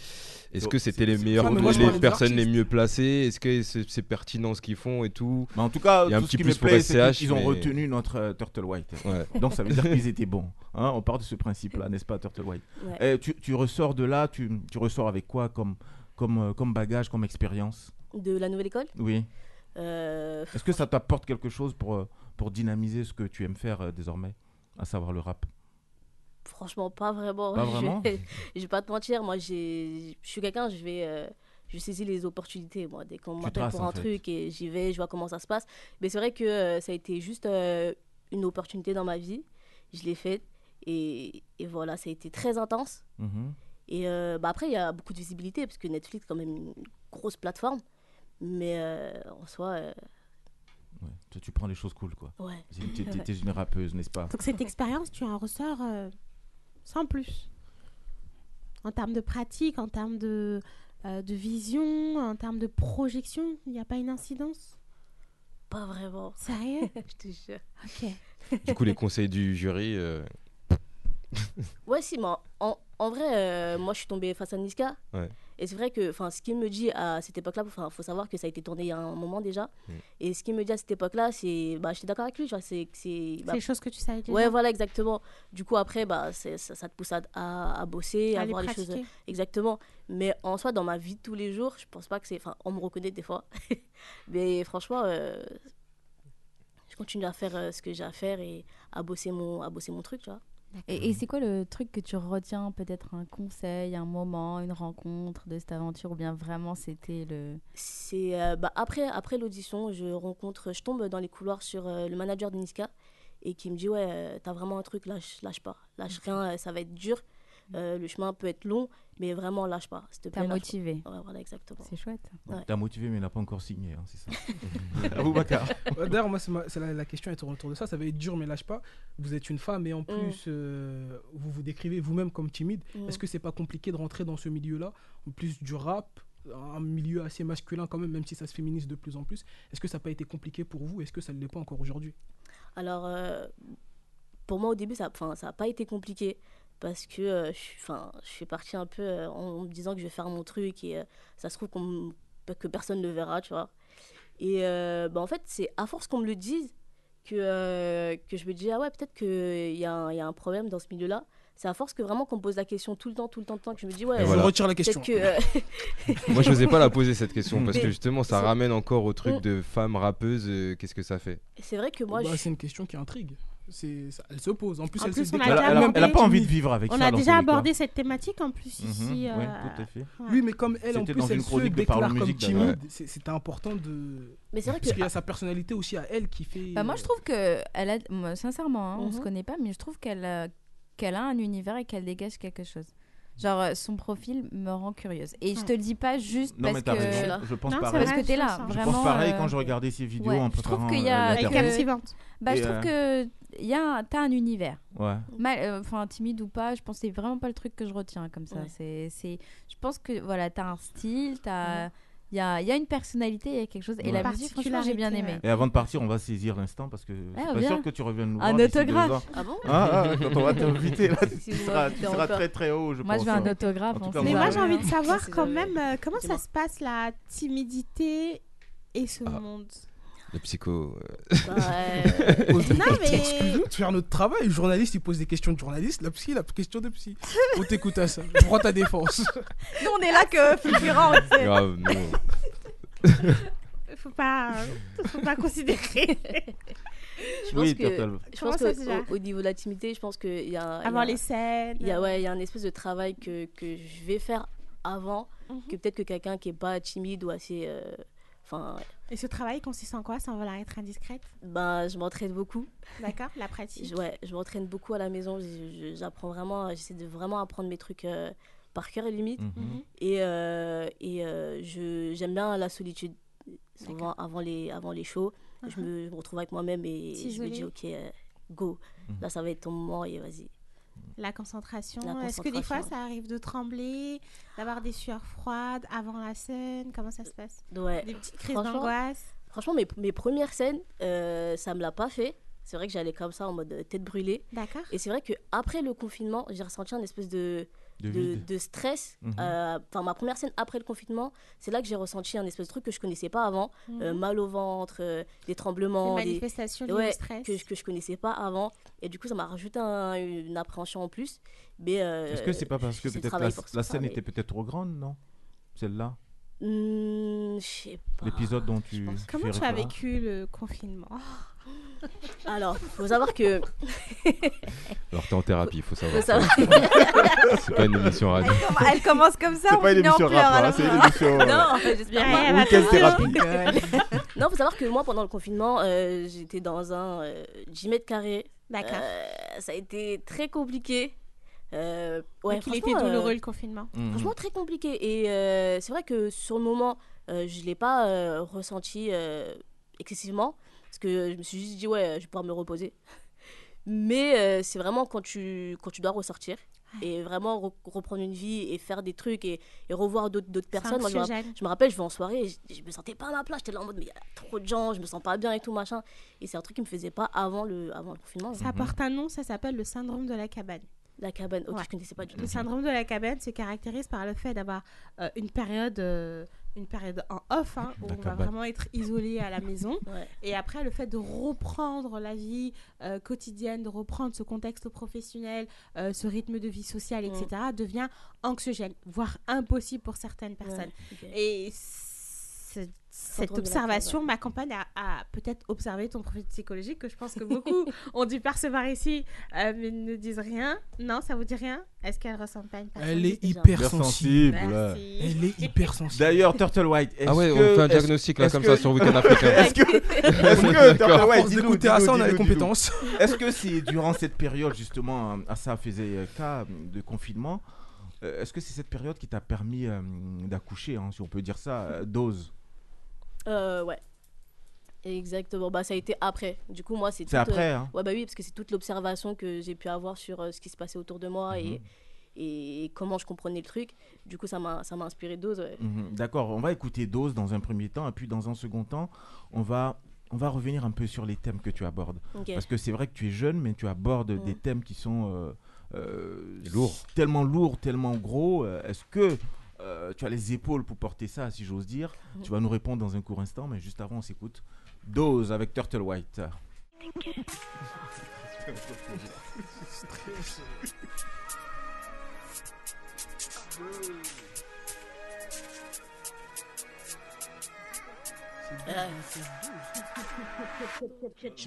est-ce que c'était les meilleurs, moi, les personnes les mieux placées? Est-ce que c'est pertinent ce qu'ils font et tout? Mais en tout cas, Il y a un tout petit ce qui plus me pour plaît, c'est SCH, qu'ils ont mais- retenu notre euh, Turtle White. Ouais. Donc ça veut dire qu'ils étaient bons. Hein, on part de ce principe-là, n'est-ce pas, Turtle White? Ouais. Eh, tu, tu ressors de là, tu, tu ressors avec quoi comme, comme, euh, comme bagage, comme expérience? De la Nouvelle École? Oui. Euh, Est-ce que ça t'apporte quelque chose pour, pour dynamiser ce que tu aimes faire euh, désormais, à savoir le rap? Franchement, pas vraiment. Pas Je vraiment vais- Je vais pas te mentir, moi, j'ai- je suis quelqu'un, je vais, euh, je saisis les opportunités. Moi, dès qu'on Tu m'appelle pour un fait. truc et j'y vais, je vois comment ça se passe. Mais c'est vrai que euh, ça a été juste euh, une opportunité dans ma vie. Je l'ai faite et, et voilà, ça a été très intense. Mhm. Et euh, bah après, il y a beaucoup de visibilité parce que Netflix, quand même, une grosse plateforme. Mais euh, en soi, euh, Ouais, toi, tu prends les choses cool, quoi. Ouais. T'es- T'es une rappeuse, n'est-ce pas? Donc cette expérience, tu en ressors euh, sans plus. En termes de pratique, en termes de, euh, de vision, en termes de projection, il n'y a pas une incidence? Pas vraiment. Sérieux? Je te jure. Ok. Du coup, les conseils du jury. euh, Ouais, si, mais en, en vrai, euh, moi, je suis tombée face à Niska. Ouais. Et c'est vrai que, enfin, ce qu'il me dit à cette époque-là, il faut savoir que ça a été tourné il y a un moment déjà. Mm. Et ce qu'il me dit à cette époque-là, c'est, bah, j'étais d'accord avec lui, tu vois, c'est, c'est, bah, des choses que tu savais déjà. Ouais, voilà, exactement. Du coup, après, bah, ça, ça te pousse à, à, à bosser, À à, les voir les choses. Exactement. Mais en soi, dans ma vie de tous les jours, je pense pas que c'est. Enfin, on me reconnaît des fois. Mais franchement, euh, je continue à faire euh, ce que j'ai à faire et à bosser mon, à bosser mon truc, tu vois. Et, et c'est quoi le truc que tu retiens Peut-être un conseil, un moment, une rencontre de cette aventure ou bien vraiment c'était le. C'est euh, bah, après, après l'audition, je rencontre, je tombe dans les couloirs sur euh, le manager de Niska et qui me dit ouais, euh, t'as vraiment un truc, lâche, lâche pas, lâche rien, ça va être dur, euh, le chemin peut être long, mais vraiment lâche pas, s'il te T'as plaît. motivé. Ouais, voilà, exactement. C'est chouette. Ouais. T'as motivé, mais il n'a pas encore signé, hein, c'est ça. Aboubacar. D'ailleurs, moi, c'est ma- la, la question est autour de ça. Ça va être dur, mais lâche pas. Vous êtes une femme Mm. et en plus, euh, vous vous décrivez vous-même comme timide. Mm. Est-ce que c'est pas compliqué de rentrer dans ce milieu-là? En plus du rap, un milieu assez masculin quand même, même si ça se féminise de plus en plus. Est-ce que ça n'a pas été compliqué pour vous? Est-ce que ça ne l'est pas encore aujourd'hui? Alors, euh, pour moi, au début, ça n'a ça a pas été compliqué parce que euh, je, je suis partie un peu euh, en, me disant que je vais faire mon truc et euh, ça se trouve qu'on que personne ne le verra, tu vois. Et euh, bah, en fait, c'est à force qu'on me le dise que, euh, que je me dis, ah ouais, peut-être qu'il y, a un- il y a un problème dans ce milieu-là. C'est à force que vraiment qu'on me pose la question tout le temps, tout le temps, tout le temps, que je me dis, ouais, Et voilà. Je retire la question. que, euh, Moi, je n'osais pas la poser cette question parce que justement, ça ramène encore au truc de femme rappeuse. euh, Qu'est-ce que ça fait? C'est vrai que moi, Bah, je- C'est une question qui intrigue. C'est- ça- elle se pose. En plus, En elle plus, se on a déclare déjà Elle a- elle-même elle a abordé- pas envie de vivre avec On ça. a dans déjà les abordé cette thématique en plus Mhm, ici. oui, euh, tout à fait. Oui, mais comme elle, en C'était plus, dans elle une se chronique de Parle déclare comme Musique, d'ailleurs. timide. c'est- C'était important de. Mais c'est vrai Parce qu'il y a sa personnalité aussi à elle qui fait. Bah, moi, je trouve que elle a, moi, sincèrement, hein, on se Mhm. connaît pas, mais je trouve qu'elle a, qu'elle a un univers et qu'elle dégage quelque chose. Genre, euh, son profil me rend curieuse. Et je te le dis pas juste Non, mais parce t'as que. raison. Je pense Non, c'est pareil. Parce que t'es là, Je pense Je vraiment. pense pareil euh, quand je regardais ces vidéos ouais, en je trouve qu'il y euh, a. Captivante. Bah, Et, je trouve que y a un- t'as un univers. Ouais. Mal, euh, enfin timide ou pas, je pense que c'est vraiment pas le truc que je retiens comme ça. Ouais. C'est, c'est, je pense que voilà, t'as un style, t'as, il y a, il y a une personnalité, il y a quelque chose. Et Ouais. la musique, franchement, j'ai bien aimé. Et avant de partir, on va saisir l'instant parce que pas bien. sûr que tu reviennes nous Un voir d'ici autographe. Ah bon Ah, ah, quand on va t'inviter, là, tu seras, tu seras très très haut, je Moi, je pense. veux un hein. autographe. Cas, Mais moi, moi, j'ai envie de savoir Si quand même euh, comment ça se passe la timidité et ce Ah. monde? Le psycho. Bah, euh, Non, mais- Excuse-nous de faire notre travail. Le journaliste, il pose des questions de journaliste. La psy, la question de psy. On t'écoute à ça. Je prends ta défense. Nous, on est là que. Grave, non. Faut pas, faut pas considérer. je pense Oui, que, je Comment ça au, au niveau de la timidité, je pense qu'il y a. il y Avant a- les scènes. Il y a, ouais, il y a un espèce de travail que, que je vais faire avant Mhm. que peut-être que quelqu'un qui est pas timide ou assez. euh, Enfin, Et ce travail consiste en quoi? Sans vouloir être indiscrète? Ben, je m'entraîne beaucoup. D'accord La pratique? Je- ouais, je m'entraîne beaucoup à la maison. J'apprends vraiment, j'essaie de vraiment apprendre mes trucs euh, par cœur et limite. Mhm. Et, euh, et euh, je- j'aime bien la solitude. Souvent, avant les, avant les shows, je, me, je me retrouve avec moi-même et je me dis, ok, euh, go. Mhm. Là, ça va être ton moment et vas-y. La concentration. Est-ce que des fois ça arrive de trembler, d'avoir des sueurs froides avant la scène? Comment ça se passe? Ouais. Des petites crises Franchement- d'angoisse? Franchement, mes, mes premières scènes, euh, ça me l'a pas fait. C'est vrai que j'allais comme ça en mode euh, tête brûlée. D'accord. Et c'est vrai que après le confinement, j'ai ressenti un espèce de, De de, vide. de stress. Mhm. Euh, Enfin, ma première scène après le confinement, c'est là que j'ai ressenti un espèce de truc que je connaissais pas avant. Mhm. Euh, mal au ventre, euh, des tremblements. Des des- manifestations liées ouais, au stress. Que, je- que je connaissais pas avant. Et du coup, ça m'a rajouté un- une appréhension en plus. Mais, euh, Est-ce que c'est pas parce que peut-être la, scène mais- était peut-être trop grande, non Celle-là? Hmm, je sais pas. L'épisode dont tu. Comment tu as vécu le confinement? Alors, faut savoir que. Alors, t'es en thérapie, faut savoir. Faut savoir. c'est pas une émission radio. Elle commence comme ça, C'est on pas une en émission rap, à hein, c'est une émission. euh, Non, j'espère Ouais, pas. elle va Week-end faire- thérapie. Non, faut savoir que moi, pendant le confinement, euh, j'étais dans un euh, 10 mètres carrés. D'accord. Euh, ça a été très compliqué. Euh, ouais, Donc il était franchement, euh, douloureux le confinement. Mhm. Franchement, très compliqué. Et euh, c'est vrai que sur le moment, euh, je ne l'ai pas euh, ressenti euh, excessivement. Que je me suis juste dit, ouais, je vais pouvoir me reposer. Mais euh, c'est vraiment quand tu, quand tu dois ressortir et vraiment re- reprendre une vie et faire des trucs et, et revoir d'autres personnes. Moi, je, me, anxiogène. je me rappelle, je vais en soirée et je, je me sentais pas à ma place. J'étais là en mode, mais il y a trop de gens, je me sens pas bien et tout, machin. Et c'est un truc qui me faisait pas avant le, avant le confinement. Ça porte un nom, ça s'appelle le syndrome de la cabane. La cabane, ok, Ouais. je connaissais pas du tout. Le syndrome de la cabane se caractérise par le fait d'avoir euh, une période, euh, une période en off, hein, où on va cabane. vraiment être isolé à la maison. Ouais. Et après, le fait de reprendre la vie euh, quotidienne, de reprendre ce contexte professionnel, euh, ce rythme de vie sociale, etc., devient anxiogène, voire impossible pour certaines personnes. ok. Et ce- cette observation cabane. m'accompagne à, à peut-être observer ton profil psychologique, que je pense que beaucoup ont dû percevoir ici, euh, mais ne disent rien. Non, ça vous dit rien? Est-ce qu'elle ressemble pas à une personne Elle est déjà hyper Hyper sensible. sensible, ouais. Merci. Elle est hyper sensible. D'ailleurs, Turtle White. Ah ouais, on que- fait un diagnostic là comme que- ça sur Weekend Africain. Est-ce que, est-ce que. Turtle White, d'écouter à ça, on a les compétences. Est-ce que c'est durant cette période justement, euh, à ça faisait euh, cas de confinement, euh, est-ce que c'est cette période qui t'a permis euh, d'accoucher, hein, si on peut dire ça, euh, dose? Euh, ouais. Exactement. Bah, ça a été après. Du coup, moi, c'est. C'est toute, après, euh, hein. Ouais, bah oui, parce que c'est toute l'observation que j'ai pu avoir sur euh, ce qui se passait autour de moi et, et comment je comprenais le truc. Du coup, ça m'a ça m'a inspiré dose. ouais. Mhm, D'accord, on va écouter Dose dans un premier temps, et puis dans un second temps, on va, on va revenir un peu sur les thèmes que tu abordes. Parce que c'est vrai que tu es jeune, mais tu abordes Mhm. des thèmes qui sont euh, euh, Lourds. tellement lourds, tellement gros. Euh, Est-ce que euh, tu as les épaules pour porter ça, si j'ose dire. Tu vas nous répondre dans un court instant, mais juste avant, on s'écoute Dose avec Turtle White.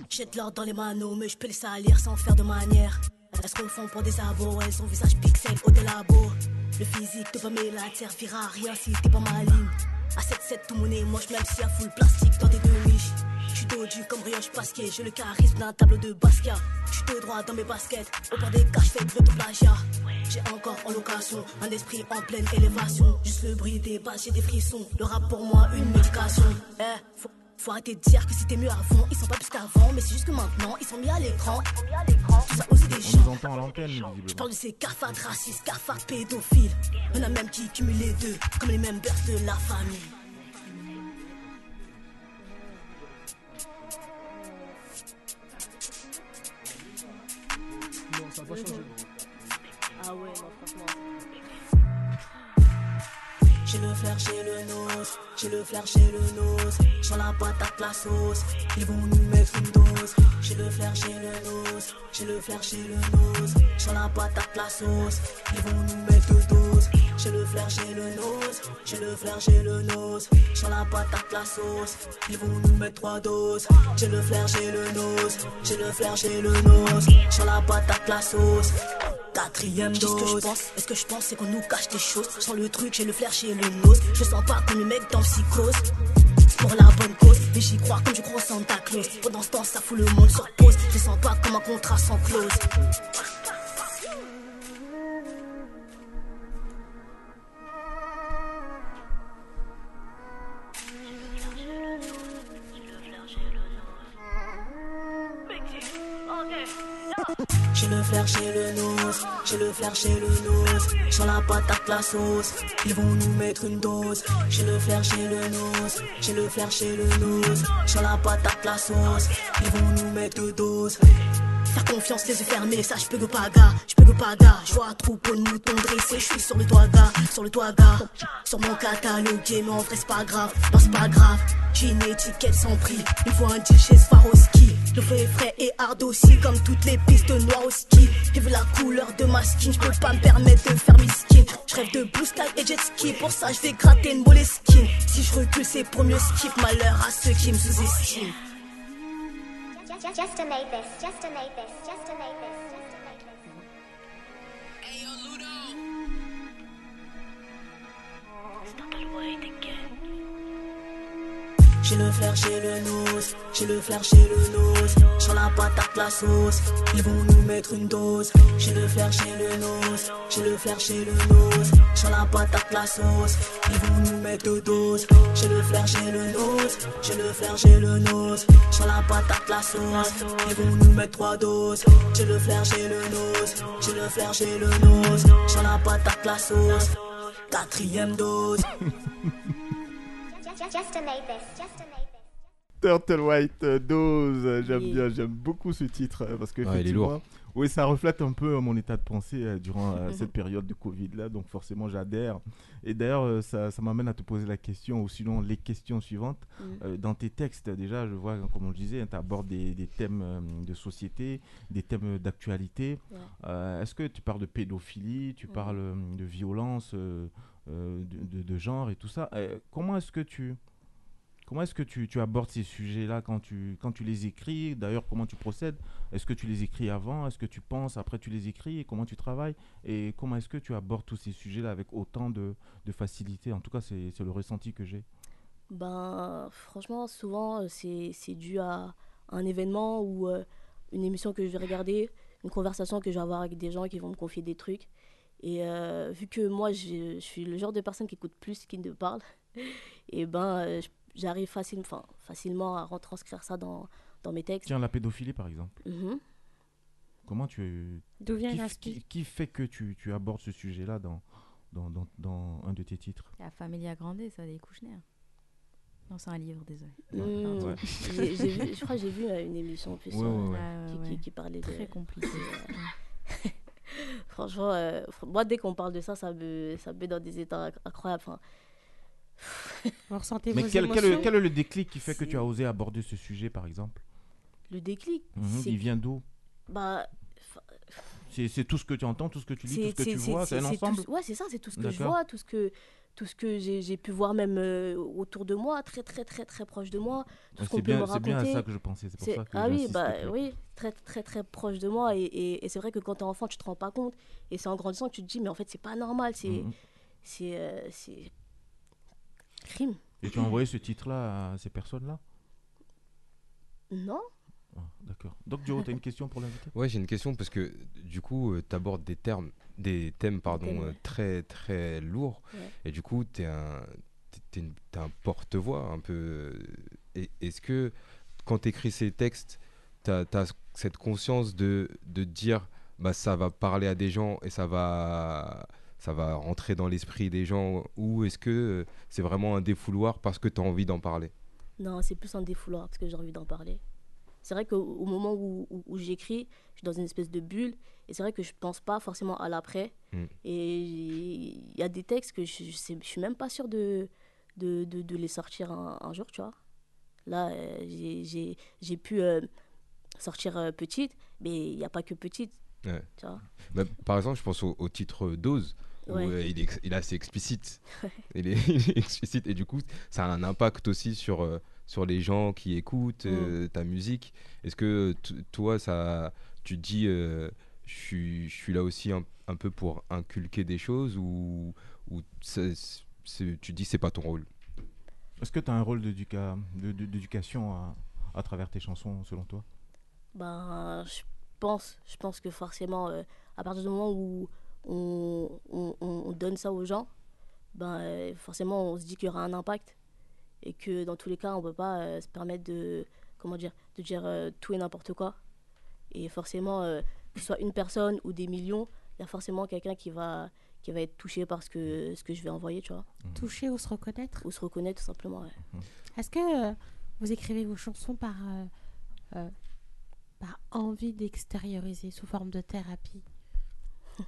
Jette l'or dans les manos, mais je peux les salir sans faire de manière. Elles se refont pour des abos, elles ont visage pixel au délabo. Le physique de Pamela te servira à rien si t'es pas maligne. À 7-7 tout monnaie, moche même si à full plastique dans tes deux niches. Je suis dodu comme Rioche Pasquier, j'ai le charisme d'un tableau de Basquiat. Je suis de droit dans mes baskets, au bord des cas, je fais de l'autoplagiat. J'ai encore en location un esprit en pleine élévation. Juste le bruit des basses, j'ai des frissons. Le rap pour moi, une médication. Eh, faut, faut arrêter de dire que c'était mieux avant. Ils sont pas plus qu'avant, mais c'est juste que maintenant, ils sont mis à l'écran. Tout ça aussi des On gens. nous entend à l'antenne, Je parle de ces cafards racistes, cafards pédophiles. Y'en a même qui cumulent les deux, comme les members de la famille. Non, ça va changer. Ah ouais, non, franchement. J'ai le flair, j'ai le nose, j'ai le flair, j'ai le nose. Sur la patate, la sauce, ils vont nous mettre une dose. J'ai le flair, j'ai le nose, j'ai le flair, j'ai le nose. Sur la patate, la sauce, ils vont nous mettre deux. J'ai le flair, j'ai le nose, j'ai le flair, j'ai le nose. Sur la patate, la sauce, ils vont nous mettre trois doses. J'ai le flair, j'ai le nose, j'ai le flair, j'ai le nose. Sur la patate, la sauce. Quatrième dose. Ce que je pense, est-ce que je pense, c'est qu'on nous cache des choses? Sans le truc, j'ai le flair, j'ai le nose. Je sens pas comme le mec dans psychose. Pour la bonne cause, et j'y crois comme je crois en Santa Claus. Pendant ce temps, ça fout le monde sur pause. Je sens pas comme un contrat sans clause. J'ai le flair, j'ai le nose, j'ai le flair, j'ai le nose. Sur la patate, la sauce, ils vont nous mettre une dose. J'ai le flair, j'ai le nose, j'ai le flair, j'ai le nose. Sur la patate, la sauce, ils vont nous mettre deux doses. Faire confiance, les yeux fermés, ça je peux que pas gars, je peux que pas gars. Je vois un troupeau de moutons dressés, je suis sur le toit gars, sur le toit gars. Sur mon catalogue, mais en vrai c'est pas grave, non c'est pas grave. J'ai une étiquette sans prix, il faut un chez Swarovski. Le feu est frais et hard aussi, comme toutes les pistes noires au ski. J'ai vu la couleur de ma skin, je peux pas me permettre de faire mes skins. Je rêve de blue sky et jet ski, pour ça je vais gratter une moleskine. Si je recule, c'est pour mieux skip, malheur à ceux qui me sous-estiment. Just, to this, just to make this, just to make this, just to make this. J'ai le flair, j'ai le nose, j'ai le flair, j'ai le nose. Sur la patate, la sauce, ils vont nous mettre une dose. J'ai le flair, j'ai le nose, j'ai le flair, j'ai le nose. Sur la patate, la sauce, ils vont nous mettre deux doses. J'ai le flair, j'ai le nose, j'ai le flair, j'ai le nose. Sur la patate, la sauce, ils vont nous mettre trois doses. J'ai le flair, j'ai le nose, j'ai le flair, j'ai le nose. Sur la patate, la sauce, quatrième dose. Turtle White euh, Dose, euh, j'aime Oui. bien, j'aime beaucoup ce titre euh, parce que Ouais, il est lourd. Oui, ça reflète un peu mon état de pensée durant euh, cette période de Covid-là, donc forcément j'adhère. Et d'ailleurs, ça, ça m'amène à te poser la question, ou sinon les questions suivantes. Mm. Euh, dans tes textes, déjà, je vois, comme on le disait, tu abordes des, des thèmes de société, des thèmes d'actualité. Ouais. Euh, Est-ce que tu parles de pédophilie, tu Mm. parles de violence, euh, de, de- de genre et tout ça. Euh, Comment est-ce que tu... Comment est-ce que tu, tu abordes ces sujets-là quand tu, quand tu les écris? D'ailleurs, comment tu procèdes? Est-ce que tu les écris avant? Est-ce que tu penses après tu les écris? Comment tu travailles? Et comment est-ce que tu abordes tous ces sujets-là avec autant de, de facilité? En tout cas, c'est le ressenti que j'ai. Ben, franchement, souvent, euh, c'est dû à un événement ou euh, une émission que je vais regarder, une conversation que je vais avoir avec des gens qui vont me confier des trucs. Et euh, vu que moi, je je suis le genre de personne qui écoute plus qu'il ne parle, et ben, euh, j'arrive facile, enfin, facilement à retranscrire ça dans, dans mes textes. Tiens, la pédophilie, par exemple. Mhm. Comment tu... D'où vient qui, qui, qui fait que tu, tu abordes ce sujet-là dans, dans, dans, dans un de tes titres? La Familia Grande, ça des Kouchner. Non, c'est un livre, désolé. Hmm, Ouais. vu- je crois que j'ai vu euh, une émission en plus Ouais, ouais, ouais. Ah, qui, ouais, qui- ouais. qui parlait de Très compliqué. Franchement, euh, moi dès qu'on parle de ça, ça me, ça me met dans des états incroyables. Enfin, Vous ressentez Mais vos quel, quel, quel est le déclic qui fait que tu as osé aborder ce sujet, par exemple? Le déclic, Mhm, Il vient d'où? Bah, C'est tout ce que tu entends, tout ce que tu lis, tout ce que tu vois, c'est un tout ensemble? ce- ouais, c'est ça, c'est tout ce que je vois, tout ce que, tout ce que j'ai j'ai pu voir même euh, autour de moi, très très très très proche de moi, tout ce qu'on c'est peut bien- me c'est raconter. bien à ça que je pensais, c'est pour ça que Ah oui, bah oui, très très très proche de moi et, et- et c'est vrai que quand t'es enfant, tu te rends pas compte et c'est en grandissant que tu te dis mais en fait c'est pas normal, c'est Mhm. c'est euh, c'est crime. Et tu as envoyé ce titre-là à ces personnes-là? Non Ah, D'accord. Donc, Joe, tu as une question pour l'invité? Ouais, j'ai une question parce que du coup, tu abordes des termes, des thèmes pardon, thèmes, euh, ouais. très très lourds Ouais. et du coup, tu es un une- un porte-voix un peu. euh, Est-ce que quand tu écris ces textes, tu as, cette conscience de, de dire bah ça va parler à des gens et ça va ça va rentrer dans l'esprit des gens ou est-ce que euh, c'est vraiment un défouloir parce que tu as envie d'en parler? Non, c'est plus un défouloir parce que j'ai envie d'en parler. C'est vrai qu'au au moment où, où- où j'écris, je suis dans une espèce de bulle. Et c'est vrai que je pense pas forcément à l'après. Mm. Et il y a des textes que je, je suis même pas sûre de, de, de, de les sortir un, un jour, tu vois. Là, euh, j'ai- pu euh, sortir euh, petite, mais il n'y a pas que petite. Ouais. Tu vois Bah, par exemple, je pense au, au titre Dose, où Ouais. euh, il, est, il est assez explicite. Ouais. il, est, il est explicite et du coup, ça a un impact aussi sur, euh, sur les gens qui écoutent euh, ta musique. Est-ce que toi, ça, tu te dis, euh, je suis- je suis là aussi un, un peu pour inculquer des choses ou, tu te dis c'est pas ton rôle? Est-ce que tu as un rôle d'éducation à, à travers tes chansons, selon toi? Ben, je pense, je pense que forcément, euh, à partir du moment où on, on- on- on donne ça aux gens, ben, euh, forcément, on se dit qu'il y aura un impact. Et que dans tous les cas, on ne peut pas euh, se permettre de, comment dire, de dire euh, tout et n'importe quoi. Et forcément, euh, que ce soit une personne ou des millions, il y a forcément quelqu'un qui va, qui va être touché par ce que, ce que je vais envoyer, tu vois. Toucher ou se reconnaître? Ou se reconnaître, tout simplement, ouais. Est-ce que euh, vous écrivez vos chansons par, euh, euh, par envie d'extérioriser sous forme de thérapie?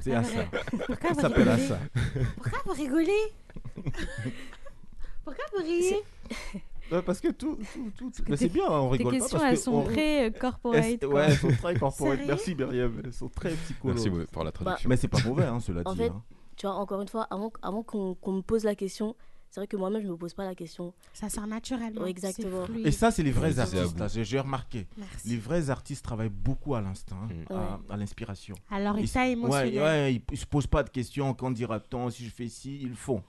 C'est à Pourquoi ça. s'appelle ça. Pourquoi vous rigolez Pourquoi vous riez Ouais, parce que tout, tout, tout, que mais c'est tes- bien, on tes rigole pas questions, parce elles sont on- très, euh, corporate. Ouais, elles sont très corporate. Merci Myriam, elles sont très psychologues. Merci pour la traduction. Mais c'est pas mauvais, hein, cela En dit. fait, hein. tu vois, encore une fois, avant, avant qu'on qu'on me pose la question, c'est vrai que moi-même, je me pose pas la question. Ça sort naturellement. Ouais, exactement. Et ça, c'est les vrais artistes. J'ai remarqué. Merci. Les vrais artistes travaillent beaucoup à l'instinct, hein, à, à l'inspiration. Alors, Ils- émotionnel. ouais, ils, ils se posent pas de questions. Quand dira-t-on? Si je fais ci, ils le font.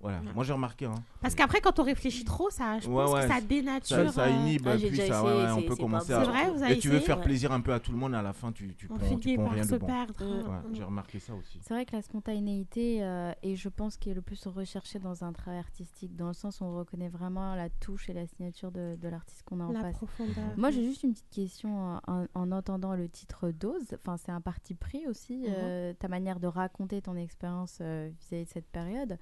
Voilà. Ouais. Moi, j'ai remarqué. Hein. Parce qu'après, quand on réfléchit trop, ça, je Ouais, pense ouais, que ça ça- dénature. Ça, euh, inhibe, Ah, j'ai puis ça, essayé, on peut commencer à. C'est vrai, vous avez Et tu veux essayé faire Ouais. plaisir un peu à tout le monde, et à la fin, tu, tu On prends, tu prends rien se de bon. perdre. Mm. Ouais, j'ai remarqué ça aussi. C'est vrai que la spontanéité euh, est, je pense, qui est le plus recherché dans un travail artistique, dans le sens où on reconnaît vraiment la touche et la signature de, de l'artiste qu'on a en La face. profondeur. Moi, j'ai juste une petite question en, en entendant le titre Dose. Enfin, c'est un parti pris aussi, Mhm. euh, ta manière de raconter ton expérience euh, vis-à-vis de cette période.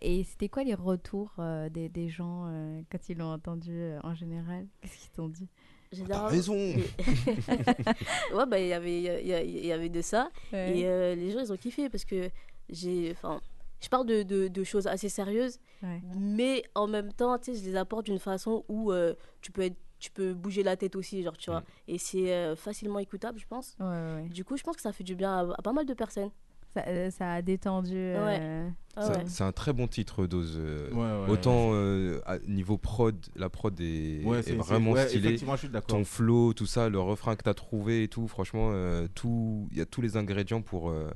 Et, et c'était quoi les retours euh, des, des gens euh, quand ils l'ont entendu euh, en général? Qu'est-ce qu'ils t'ont dit? Généralement- raison. les- ouais, bah, il y avait, il y a- y, avait de ça. Ouais. Et euh, les gens, ils ont kiffé parce que j'ai. Enfin, je parle de, de, de choses assez sérieuses, Ouais. mais en même temps, tu sais, je les apporte d'une façon où euh, tu, peux être, tu peux bouger la tête aussi, genre, tu vois. Et c'est euh, facilement écoutable, je pense. Ouais, ouais, ouais. Du coup, je pense que ça fait du bien à, à pas mal de personnes. Ça, euh, ça a détendu. euh, Ah C'est- ouais. C'est un très bon titre, Dose. euh, Ouais, ouais, Autant euh, à niveau prod, la prod est, vraiment stylée. Ton flow, tout ça, le refrain que tu as trouvé et tout, franchement, euh, tout- il y a tous les ingrédients pour, euh,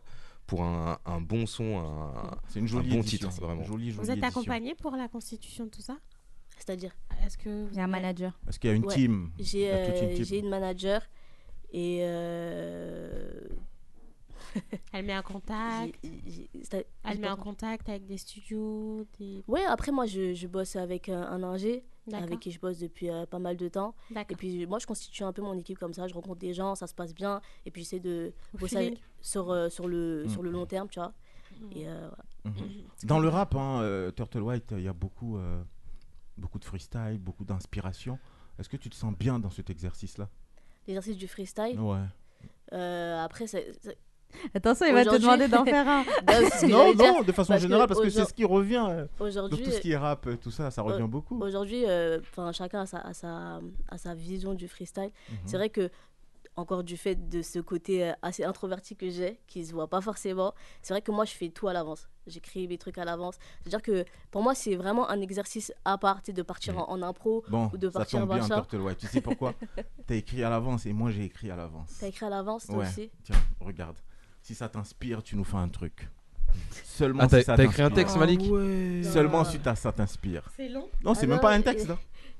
pour un, un bon son, un, C'est une un jolie bon édition, titre, vraiment. jolie, Vous êtes accompagné pour la constitution de tout ça? C'est-à-dire Est-ce que vous Il y a un manager. Est-ce qu'il y a une Ouais. team? J'ai Il y a toute une euh, team. j'ai une manager et. euh, Elle met en contact. Elle met en contact avec des studios, des. Ouais, après moi je, je bosse avec un, un ingé avec qui je bosse depuis euh, pas mal de temps. Et puis moi je constitue un peu mon équipe comme ça, je rencontre des gens, ça se passe bien et puis j'essaie de bosser sur, euh, sur, le, Mm. sur le long terme, tu vois. Et euh, voilà. Mhm. Dans le rap, hein, euh, Turtle White, il y a beaucoup, euh, beaucoup de freestyle, beaucoup d'inspiration. Est-ce que tu te sens bien dans cet exercice-là? L'exercice du freestyle? Ouais. euh, après, c'est. c'est- Attention, il va te demander d'en faire un. Non, Non, de façon parce générale, parce que c'est ce qui revient. euh, Aujourd'hui, tout ce qui est rap, euh, tout ça, ça revient Euh, beaucoup. Aujourd'hui, euh, chacun a sa, a, sa, a sa vision du freestyle. Mhm. C'est vrai que, encore du fait de ce côté euh, assez introverti que j'ai, qui se voit pas forcément, c'est vrai que moi, je fais tout à l'avance. J'écris mes trucs à l'avance. C'est-à-dire que pour moi, c'est vraiment un exercice à part, de partir en, en impro. Bon, ou de ça partir tombe bien. Turtle. Tu sais pourquoi? T'as écrit à l'avance et moi j'ai écrit à l'avance. T'as écrit à l'avance, toi Ouais. aussi? Tiens, regarde. Si ça t'inspire, tu nous fais un truc. Seulement Ah, si ça t'as écrit un texte, Malik Ah ouais. Seulement si t'as- ça t'inspire. C'est long Non, c'est Ah même non, pas un texte.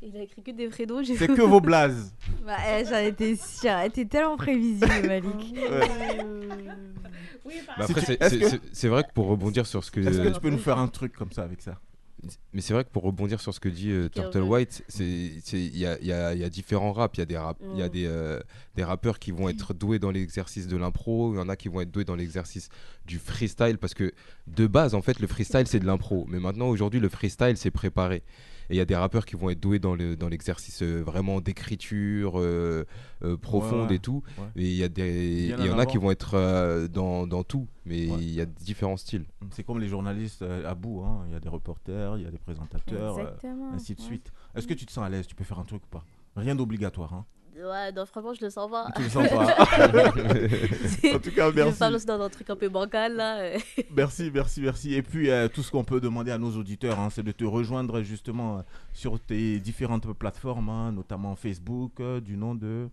Il a écrit que des fredos. j'ai C'est que vos blazes. Bah, eh, J'en étais sûre. T'es tellement prévisible, Malik. Oui, Bah après, Si que- c'est vrai que pour rebondir sur ce que. Est-ce que tu peux nous faire un truc comme ça avec ça? Mais c'est vrai que pour rebondir sur ce que dit euh, Turtle. White, il y y y a différents raps. Il y a, des, rap, il y a Mm. des, euh, des rappeurs qui vont être doués dans l'exercice de l'impro, il y en a qui vont être doués dans l'exercice du freestyle, parce que de base, en fait, le freestyle, c'est de l'impro. Mais maintenant, aujourd'hui, le freestyle, c'est préparé. Et il y a des rappeurs qui vont être doués dans le- dans l'exercice euh, vraiment d'écriture euh, euh, profonde ouais, et tout. ouais. Et il y, a des- il y en en a qui vont être euh, dans, dans tout. Mais Ouais. il y a différents styles. C'est comme les journalistes euh, à bout. hein. Il y a des reporters, il y a des présentateurs, euh, ainsi de ouais. suite. Est-ce que tu te sens à l'aise? Tu peux faire un truc ou pas? Rien d'obligatoire. Hein. Ouais, non, franchement, je le sens pas. Tu le sens pas En tout cas, Je merci. parle aussi dans un truc un peu bancal, là. euh. Merci, merci, merci. Et puis, euh, tout ce qu'on peut demander à nos auditeurs, hein, c'est de te rejoindre justement euh, sur tes différentes plateformes, hein, notamment Facebook, euh, du nom de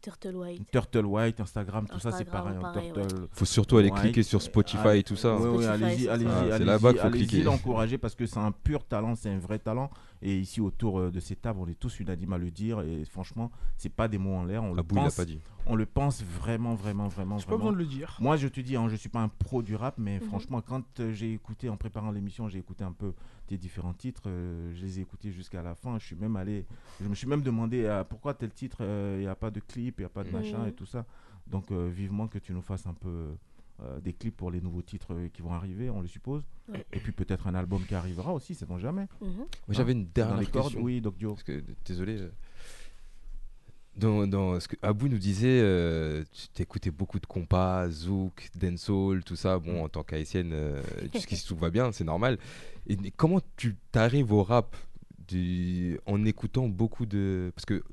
Turtle White. Turtle White, Instagram, tout ça, c'est pareil. pareil, ouais. Turtle Faut surtout aller White. cliquer sur Spotify et tout ça. Oui, oui, allez-y, c'est allez-y. Ah, c'est allez-y, là-bas qu'il faut allez-y cliquer. l'encourager parce que c'est un pur talent, c'est un vrai talent. Et ici, autour euh, de ces tables, on est tous unanimes à le dire. Et franchement, c'est pas des mots en l'air. On le Abou, pense. pas dit. On le pense vraiment, vraiment, vraiment, J'ai pas besoin vraiment. de le dire. Moi, je te dis, hein, je suis pas un pro du rap, mais Mhm. franchement, quand euh, j'ai écouté, en préparant l'émission, j'ai écouté un peu tes différents titres, euh, je les ai écoutés jusqu'à la fin. Je suis même allé, je me suis même demandé euh, pourquoi tel titre, euh, il n'y a pas de clip, il n'y a pas de machin Mhm. et tout ça. Donc, euh, vivement que tu nous fasses un peu euh, des clips pour les nouveaux titres qui vont arriver, on le suppose. Ouais. Et puis peut-être un album qui arrivera aussi, c'est bon jamais. Mhm. Moi, j'avais une dernière question. oui, Doc Dio. Parce que, désolé. Dans, dans ce que Abou nous disait, euh, tu écoutais beaucoup de compas, zouk, dancehall, tout ça. Bon, en tant qu'haïtienne, euh, jusqu'ici tout va bien, c'est normal. Et comment tu t'arrives au rap du, en écoutant beaucoup de. Parce que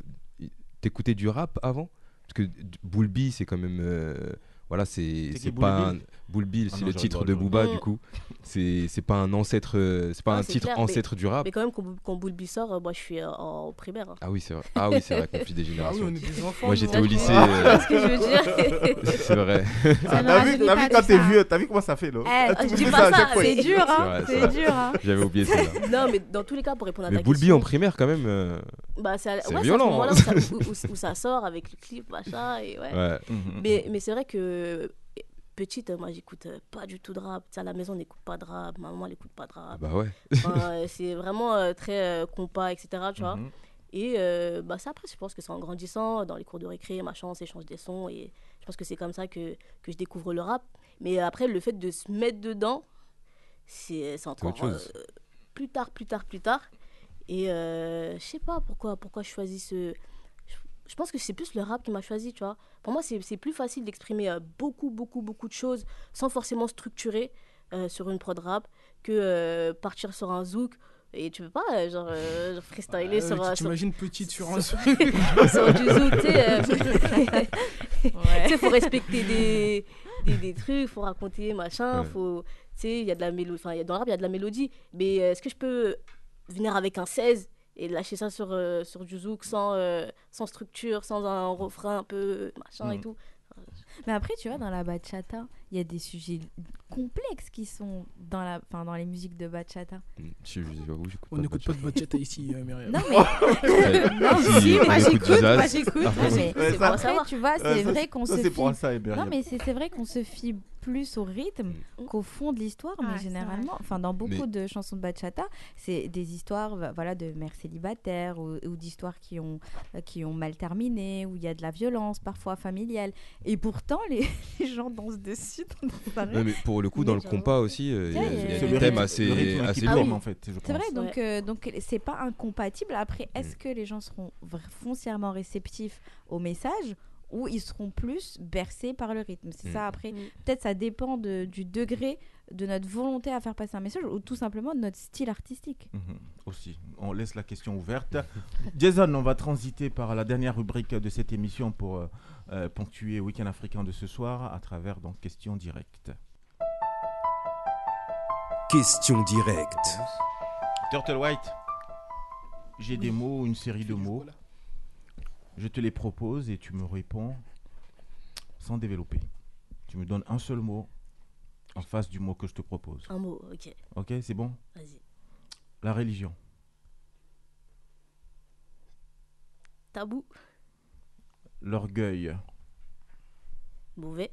t'écoutais du rap avant? Parce que Bulbi, c'est quand même. euh, voilà, c'est pas un. Bulbi, Ah c'est le titre de Booba, du coup. C'est pas un ancêtre. euh, C'est pas Ah, un titre clair, mais- ancêtre du rap. Mais quand même, quand, quand Boulby sort, euh, moi je suis euh, en primaire. hein. Ah oui, c'est vrai. Ah oui, c'est vrai, conflit des Ah oui, générations. on est des enfants. Moi, j'étais au lycée. Tu vois euh, ce que je veux dire c'est vrai. Ah, t'as vu, pas vu quand t'es vieux, t'as vu comment ça fait là? Eh, Ah, tu je dis pas ça. C'est dur, C'est hein. c'est dur, hein. J'avais oublié ça. Non, mais dans tous les cas, pour répondre à Mais ta question. en primaire, quand même. Bah, c'est violent, hein. où, ça- sort avec le clip, machin. Et ouais. Ouais. Mhm. Mais, mais c'est vrai que petite, moi j'écoute euh, pas du tout de rap. Tu sais, à la maison, on n'écoute pas de rap. Ma maman, elle écoute pas de rap. Bah ouais. Enfin, euh, c'est vraiment euh, très euh, compas, etc. Tu vois. Mhm. Et euh, bah, ça, après, je pense que c'est en grandissant, dans les cours de récré, machin, on s'échange des sons. Et je pense que c'est comme ça que, que je découvre le rap. Mais après, le fait de se mettre dedans, c'est c'est encore autre chose. euh, plus tard, plus tard, plus tard. Et euh, je sais pas pourquoi, pourquoi je choisis ce. Je pense que c'est plus le rap qui m'a choisi, tu vois. Pour moi, c'est c'est plus facile d'exprimer euh, beaucoup, beaucoup, beaucoup de choses sans forcément structurer euh, sur une prod rap que euh, partir sur un zouk. Et tu peux pas, genre, euh, freestyler sur tu un. t'imagines petite sur un sur, sur du zouk, tu sais. euh, Tu sais, faut respecter des, des, des trucs, faut raconter, machin, Ouais. faut. Tu sais, il y a de la mélodie. Enfin, dans le rap, il y a de la mélodie. Mais euh, est-ce que je peux venir avec un 16 et lâcher ça sur, euh, sur du zouk sans, euh, sans structure, sans un refrain un peu machin et Mm. tout Mais après, tu vois, dans la bachata, il y a des sujets complexes qui sont dans, la, enfin, dans les musiques de bachata. Je- j'écoute On n'écoute pas de bachata ici, euh, Myriam. Non, mais. non, Si, si, moi, on écoute j'écoute, moi, j'écoute. Ah, mais ouais, c'est ça- après, tu vois, c'est vrai qu'on se c'est fie. pour ça, et non, mais c'est c'est vrai qu'on se fie plus au rythme Mm. qu'au fond de l'histoire, mais Ah, généralement, enfin, dans beaucoup Mais- de chansons de bachata, c'est des histoires, voilà, de mères célibataires ou, ou d'histoires qui ont, euh, qui ont mal terminé, où il y a de la violence, parfois familiale. Et pourtant, les, les gens dansent dessus dans. Ouais, mais pour le coup, dans le compas aussi, euh, il y a, Ouais, il y a il y a- des thèmes assez, assez lourds. en fait, je C'est vrai, donc euh, donc c'est pas incompatible. Après, est-ce que les gens seront foncièrement réceptifs au message ou ils seront plus bercés par le rythme C'est Mm. ça. Après, Mm. peut-être ça dépend de- du degré de notre volonté à faire passer un message ou tout simplement de notre style artistique. Mhm, Aussi, on laisse la question ouverte. Jason, on va transiter par la dernière rubrique de cette émission pour euh, euh, ponctuer Week-end africain de ce soir à travers donc questions directes. Question directe. Turtle White, j'ai des mots, une série de mots. Je te les propose et tu me réponds sans développer. Tu me donnes un seul mot en face du mot que je te propose. Un mot, ok. Ok, c'est bon? Vas-y. La religion, Tabou, l'orgueil, mauvais,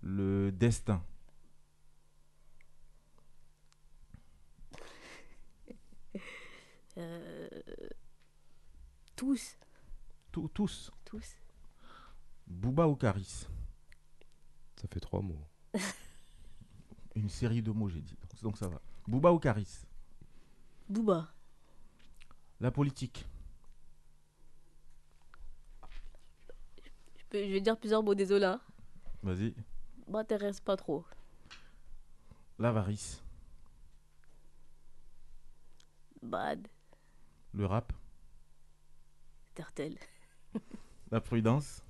le destin, euh, tous, Tous- tous. tous. Booba ou Caris? Ça fait trois mots. Une série de mots, j'ai dit. Donc ça va. Booba ou Caris? Booba, La politique, je, peux- je vais dire plusieurs mots, désolé. Hein. vas-y. M'intéresse pas trop. L'avarice, Bad, le rap, Tertel, la prudence,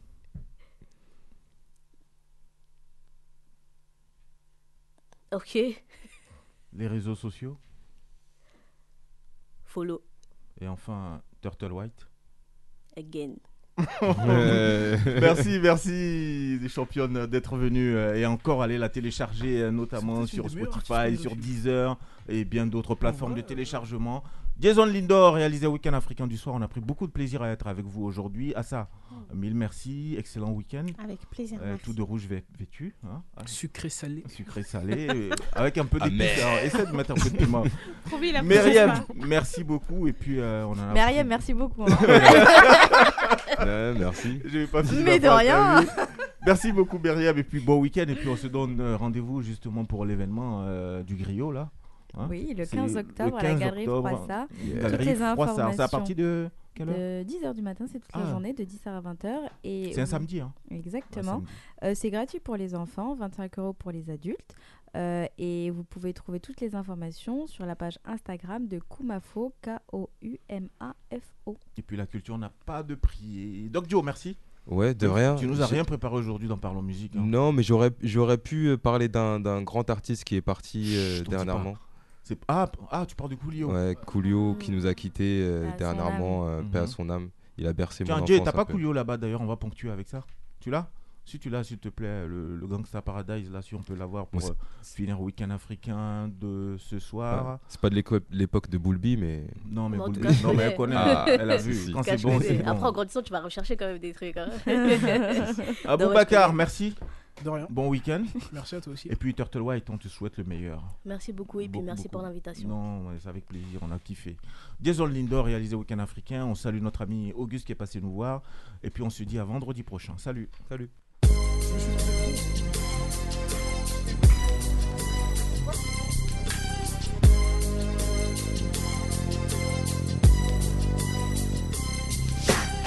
ok, les réseaux sociaux follow, et enfin Turtle White. again. Ouais. merci, merci, les championnes, d'être venues euh, et encore aller la télécharger, euh, notamment sur Spotify, sur. Deezer et bien d'autres plateformes vrai, de téléchargement. Jason Lindor, réalisé Week-end africain du soir. On a pris beaucoup de plaisir à être avec vous aujourd'hui. À ça, mille merci, excellent week-end. Avec plaisir. Euh, merci. tout de rouge vê- vêtu. hein. Sucré salé. Sucré salé, euh, avec un peu Ah, d'épices. mais- Essaie de mettre un peu de piment. Myriam, merci beaucoup. Et puis, euh, on en a Myriam, merci beaucoup. hein. Ouais, merci. Je vais pas Mais de rien. Merci beaucoup Myriam et puis bon week-end et puis on se donne euh, rendez-vous justement pour l'événement euh, du griot là. Hein? Oui, le C'est 15 octobre à la 15 Galerie octobre. Froissart. Yeah. Toutes Galerie les Froissart, c'est à informations partir de quelle heure? de 10h du matin, c'est toute la Ah. journée, de 10h à 20h. et C'est un samedi, hein Exactement. Euh, c'est gratuit pour les enfants, 25 euros pour les adultes. Euh, et vous pouvez trouver toutes les informations sur la page Instagram de Kumafo, K-O-U-M-A-F-O. Et puis la culture n'a pas de prix. Doc Joe, merci. Ouais, de Tu- rien. Tu nous as rien préparé aujourd'hui dans Parlons Musique. hein. Non, mais j'aurais j'aurais pu euh, parler d'un d'un grand artiste qui est parti euh, dernièrement. C'est- Ah, ah, tu parles de Coolio. Ouais, Coolio qui nous a quittés euh, à son dernièrement, euh, paix à Mhm. son âme. Il a bercé Tiens, mon Jay, t'as pas. Coolio là-bas d'ailleurs, on va ponctuer avec ça. Tu l'as? Si tu l'as, s'il te plaît, le, le Gangsta Paradise, là, si on peut l'avoir pour Bon, euh, finir week-end africain de ce soir. Ouais, C'est pas de l'époque de Boulby, mais. Non, mais, Boulby- non, mais elle connaît, Ah, elle a vu. si. Quand Cas, c'est je bon, connais. c'est bon. Après, en grandissant, tu vas rechercher quand même des trucs. Hein. Aboubacar, je merci. De rien. Bon week-end. Merci à toi aussi. Et puis Turtle White, on te souhaite le meilleur. Merci beaucoup et puis Beaucoup, merci beaucoup. pour l'invitation. Non, c'est avec plaisir, on a kiffé. Jason Lindor, réalisé Week-end africain. On salue notre ami Auguste qui est passé nous voir. Et puis on se dit à vendredi prochain. Salut. Salut.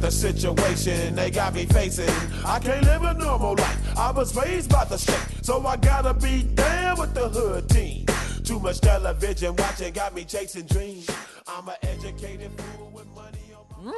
the situation they got me facing. I can't live a normal life. I was raised by the state, so I gotta be down with the hood team. Too much television watching got me chasing dreams. I'm an educated fool with money on my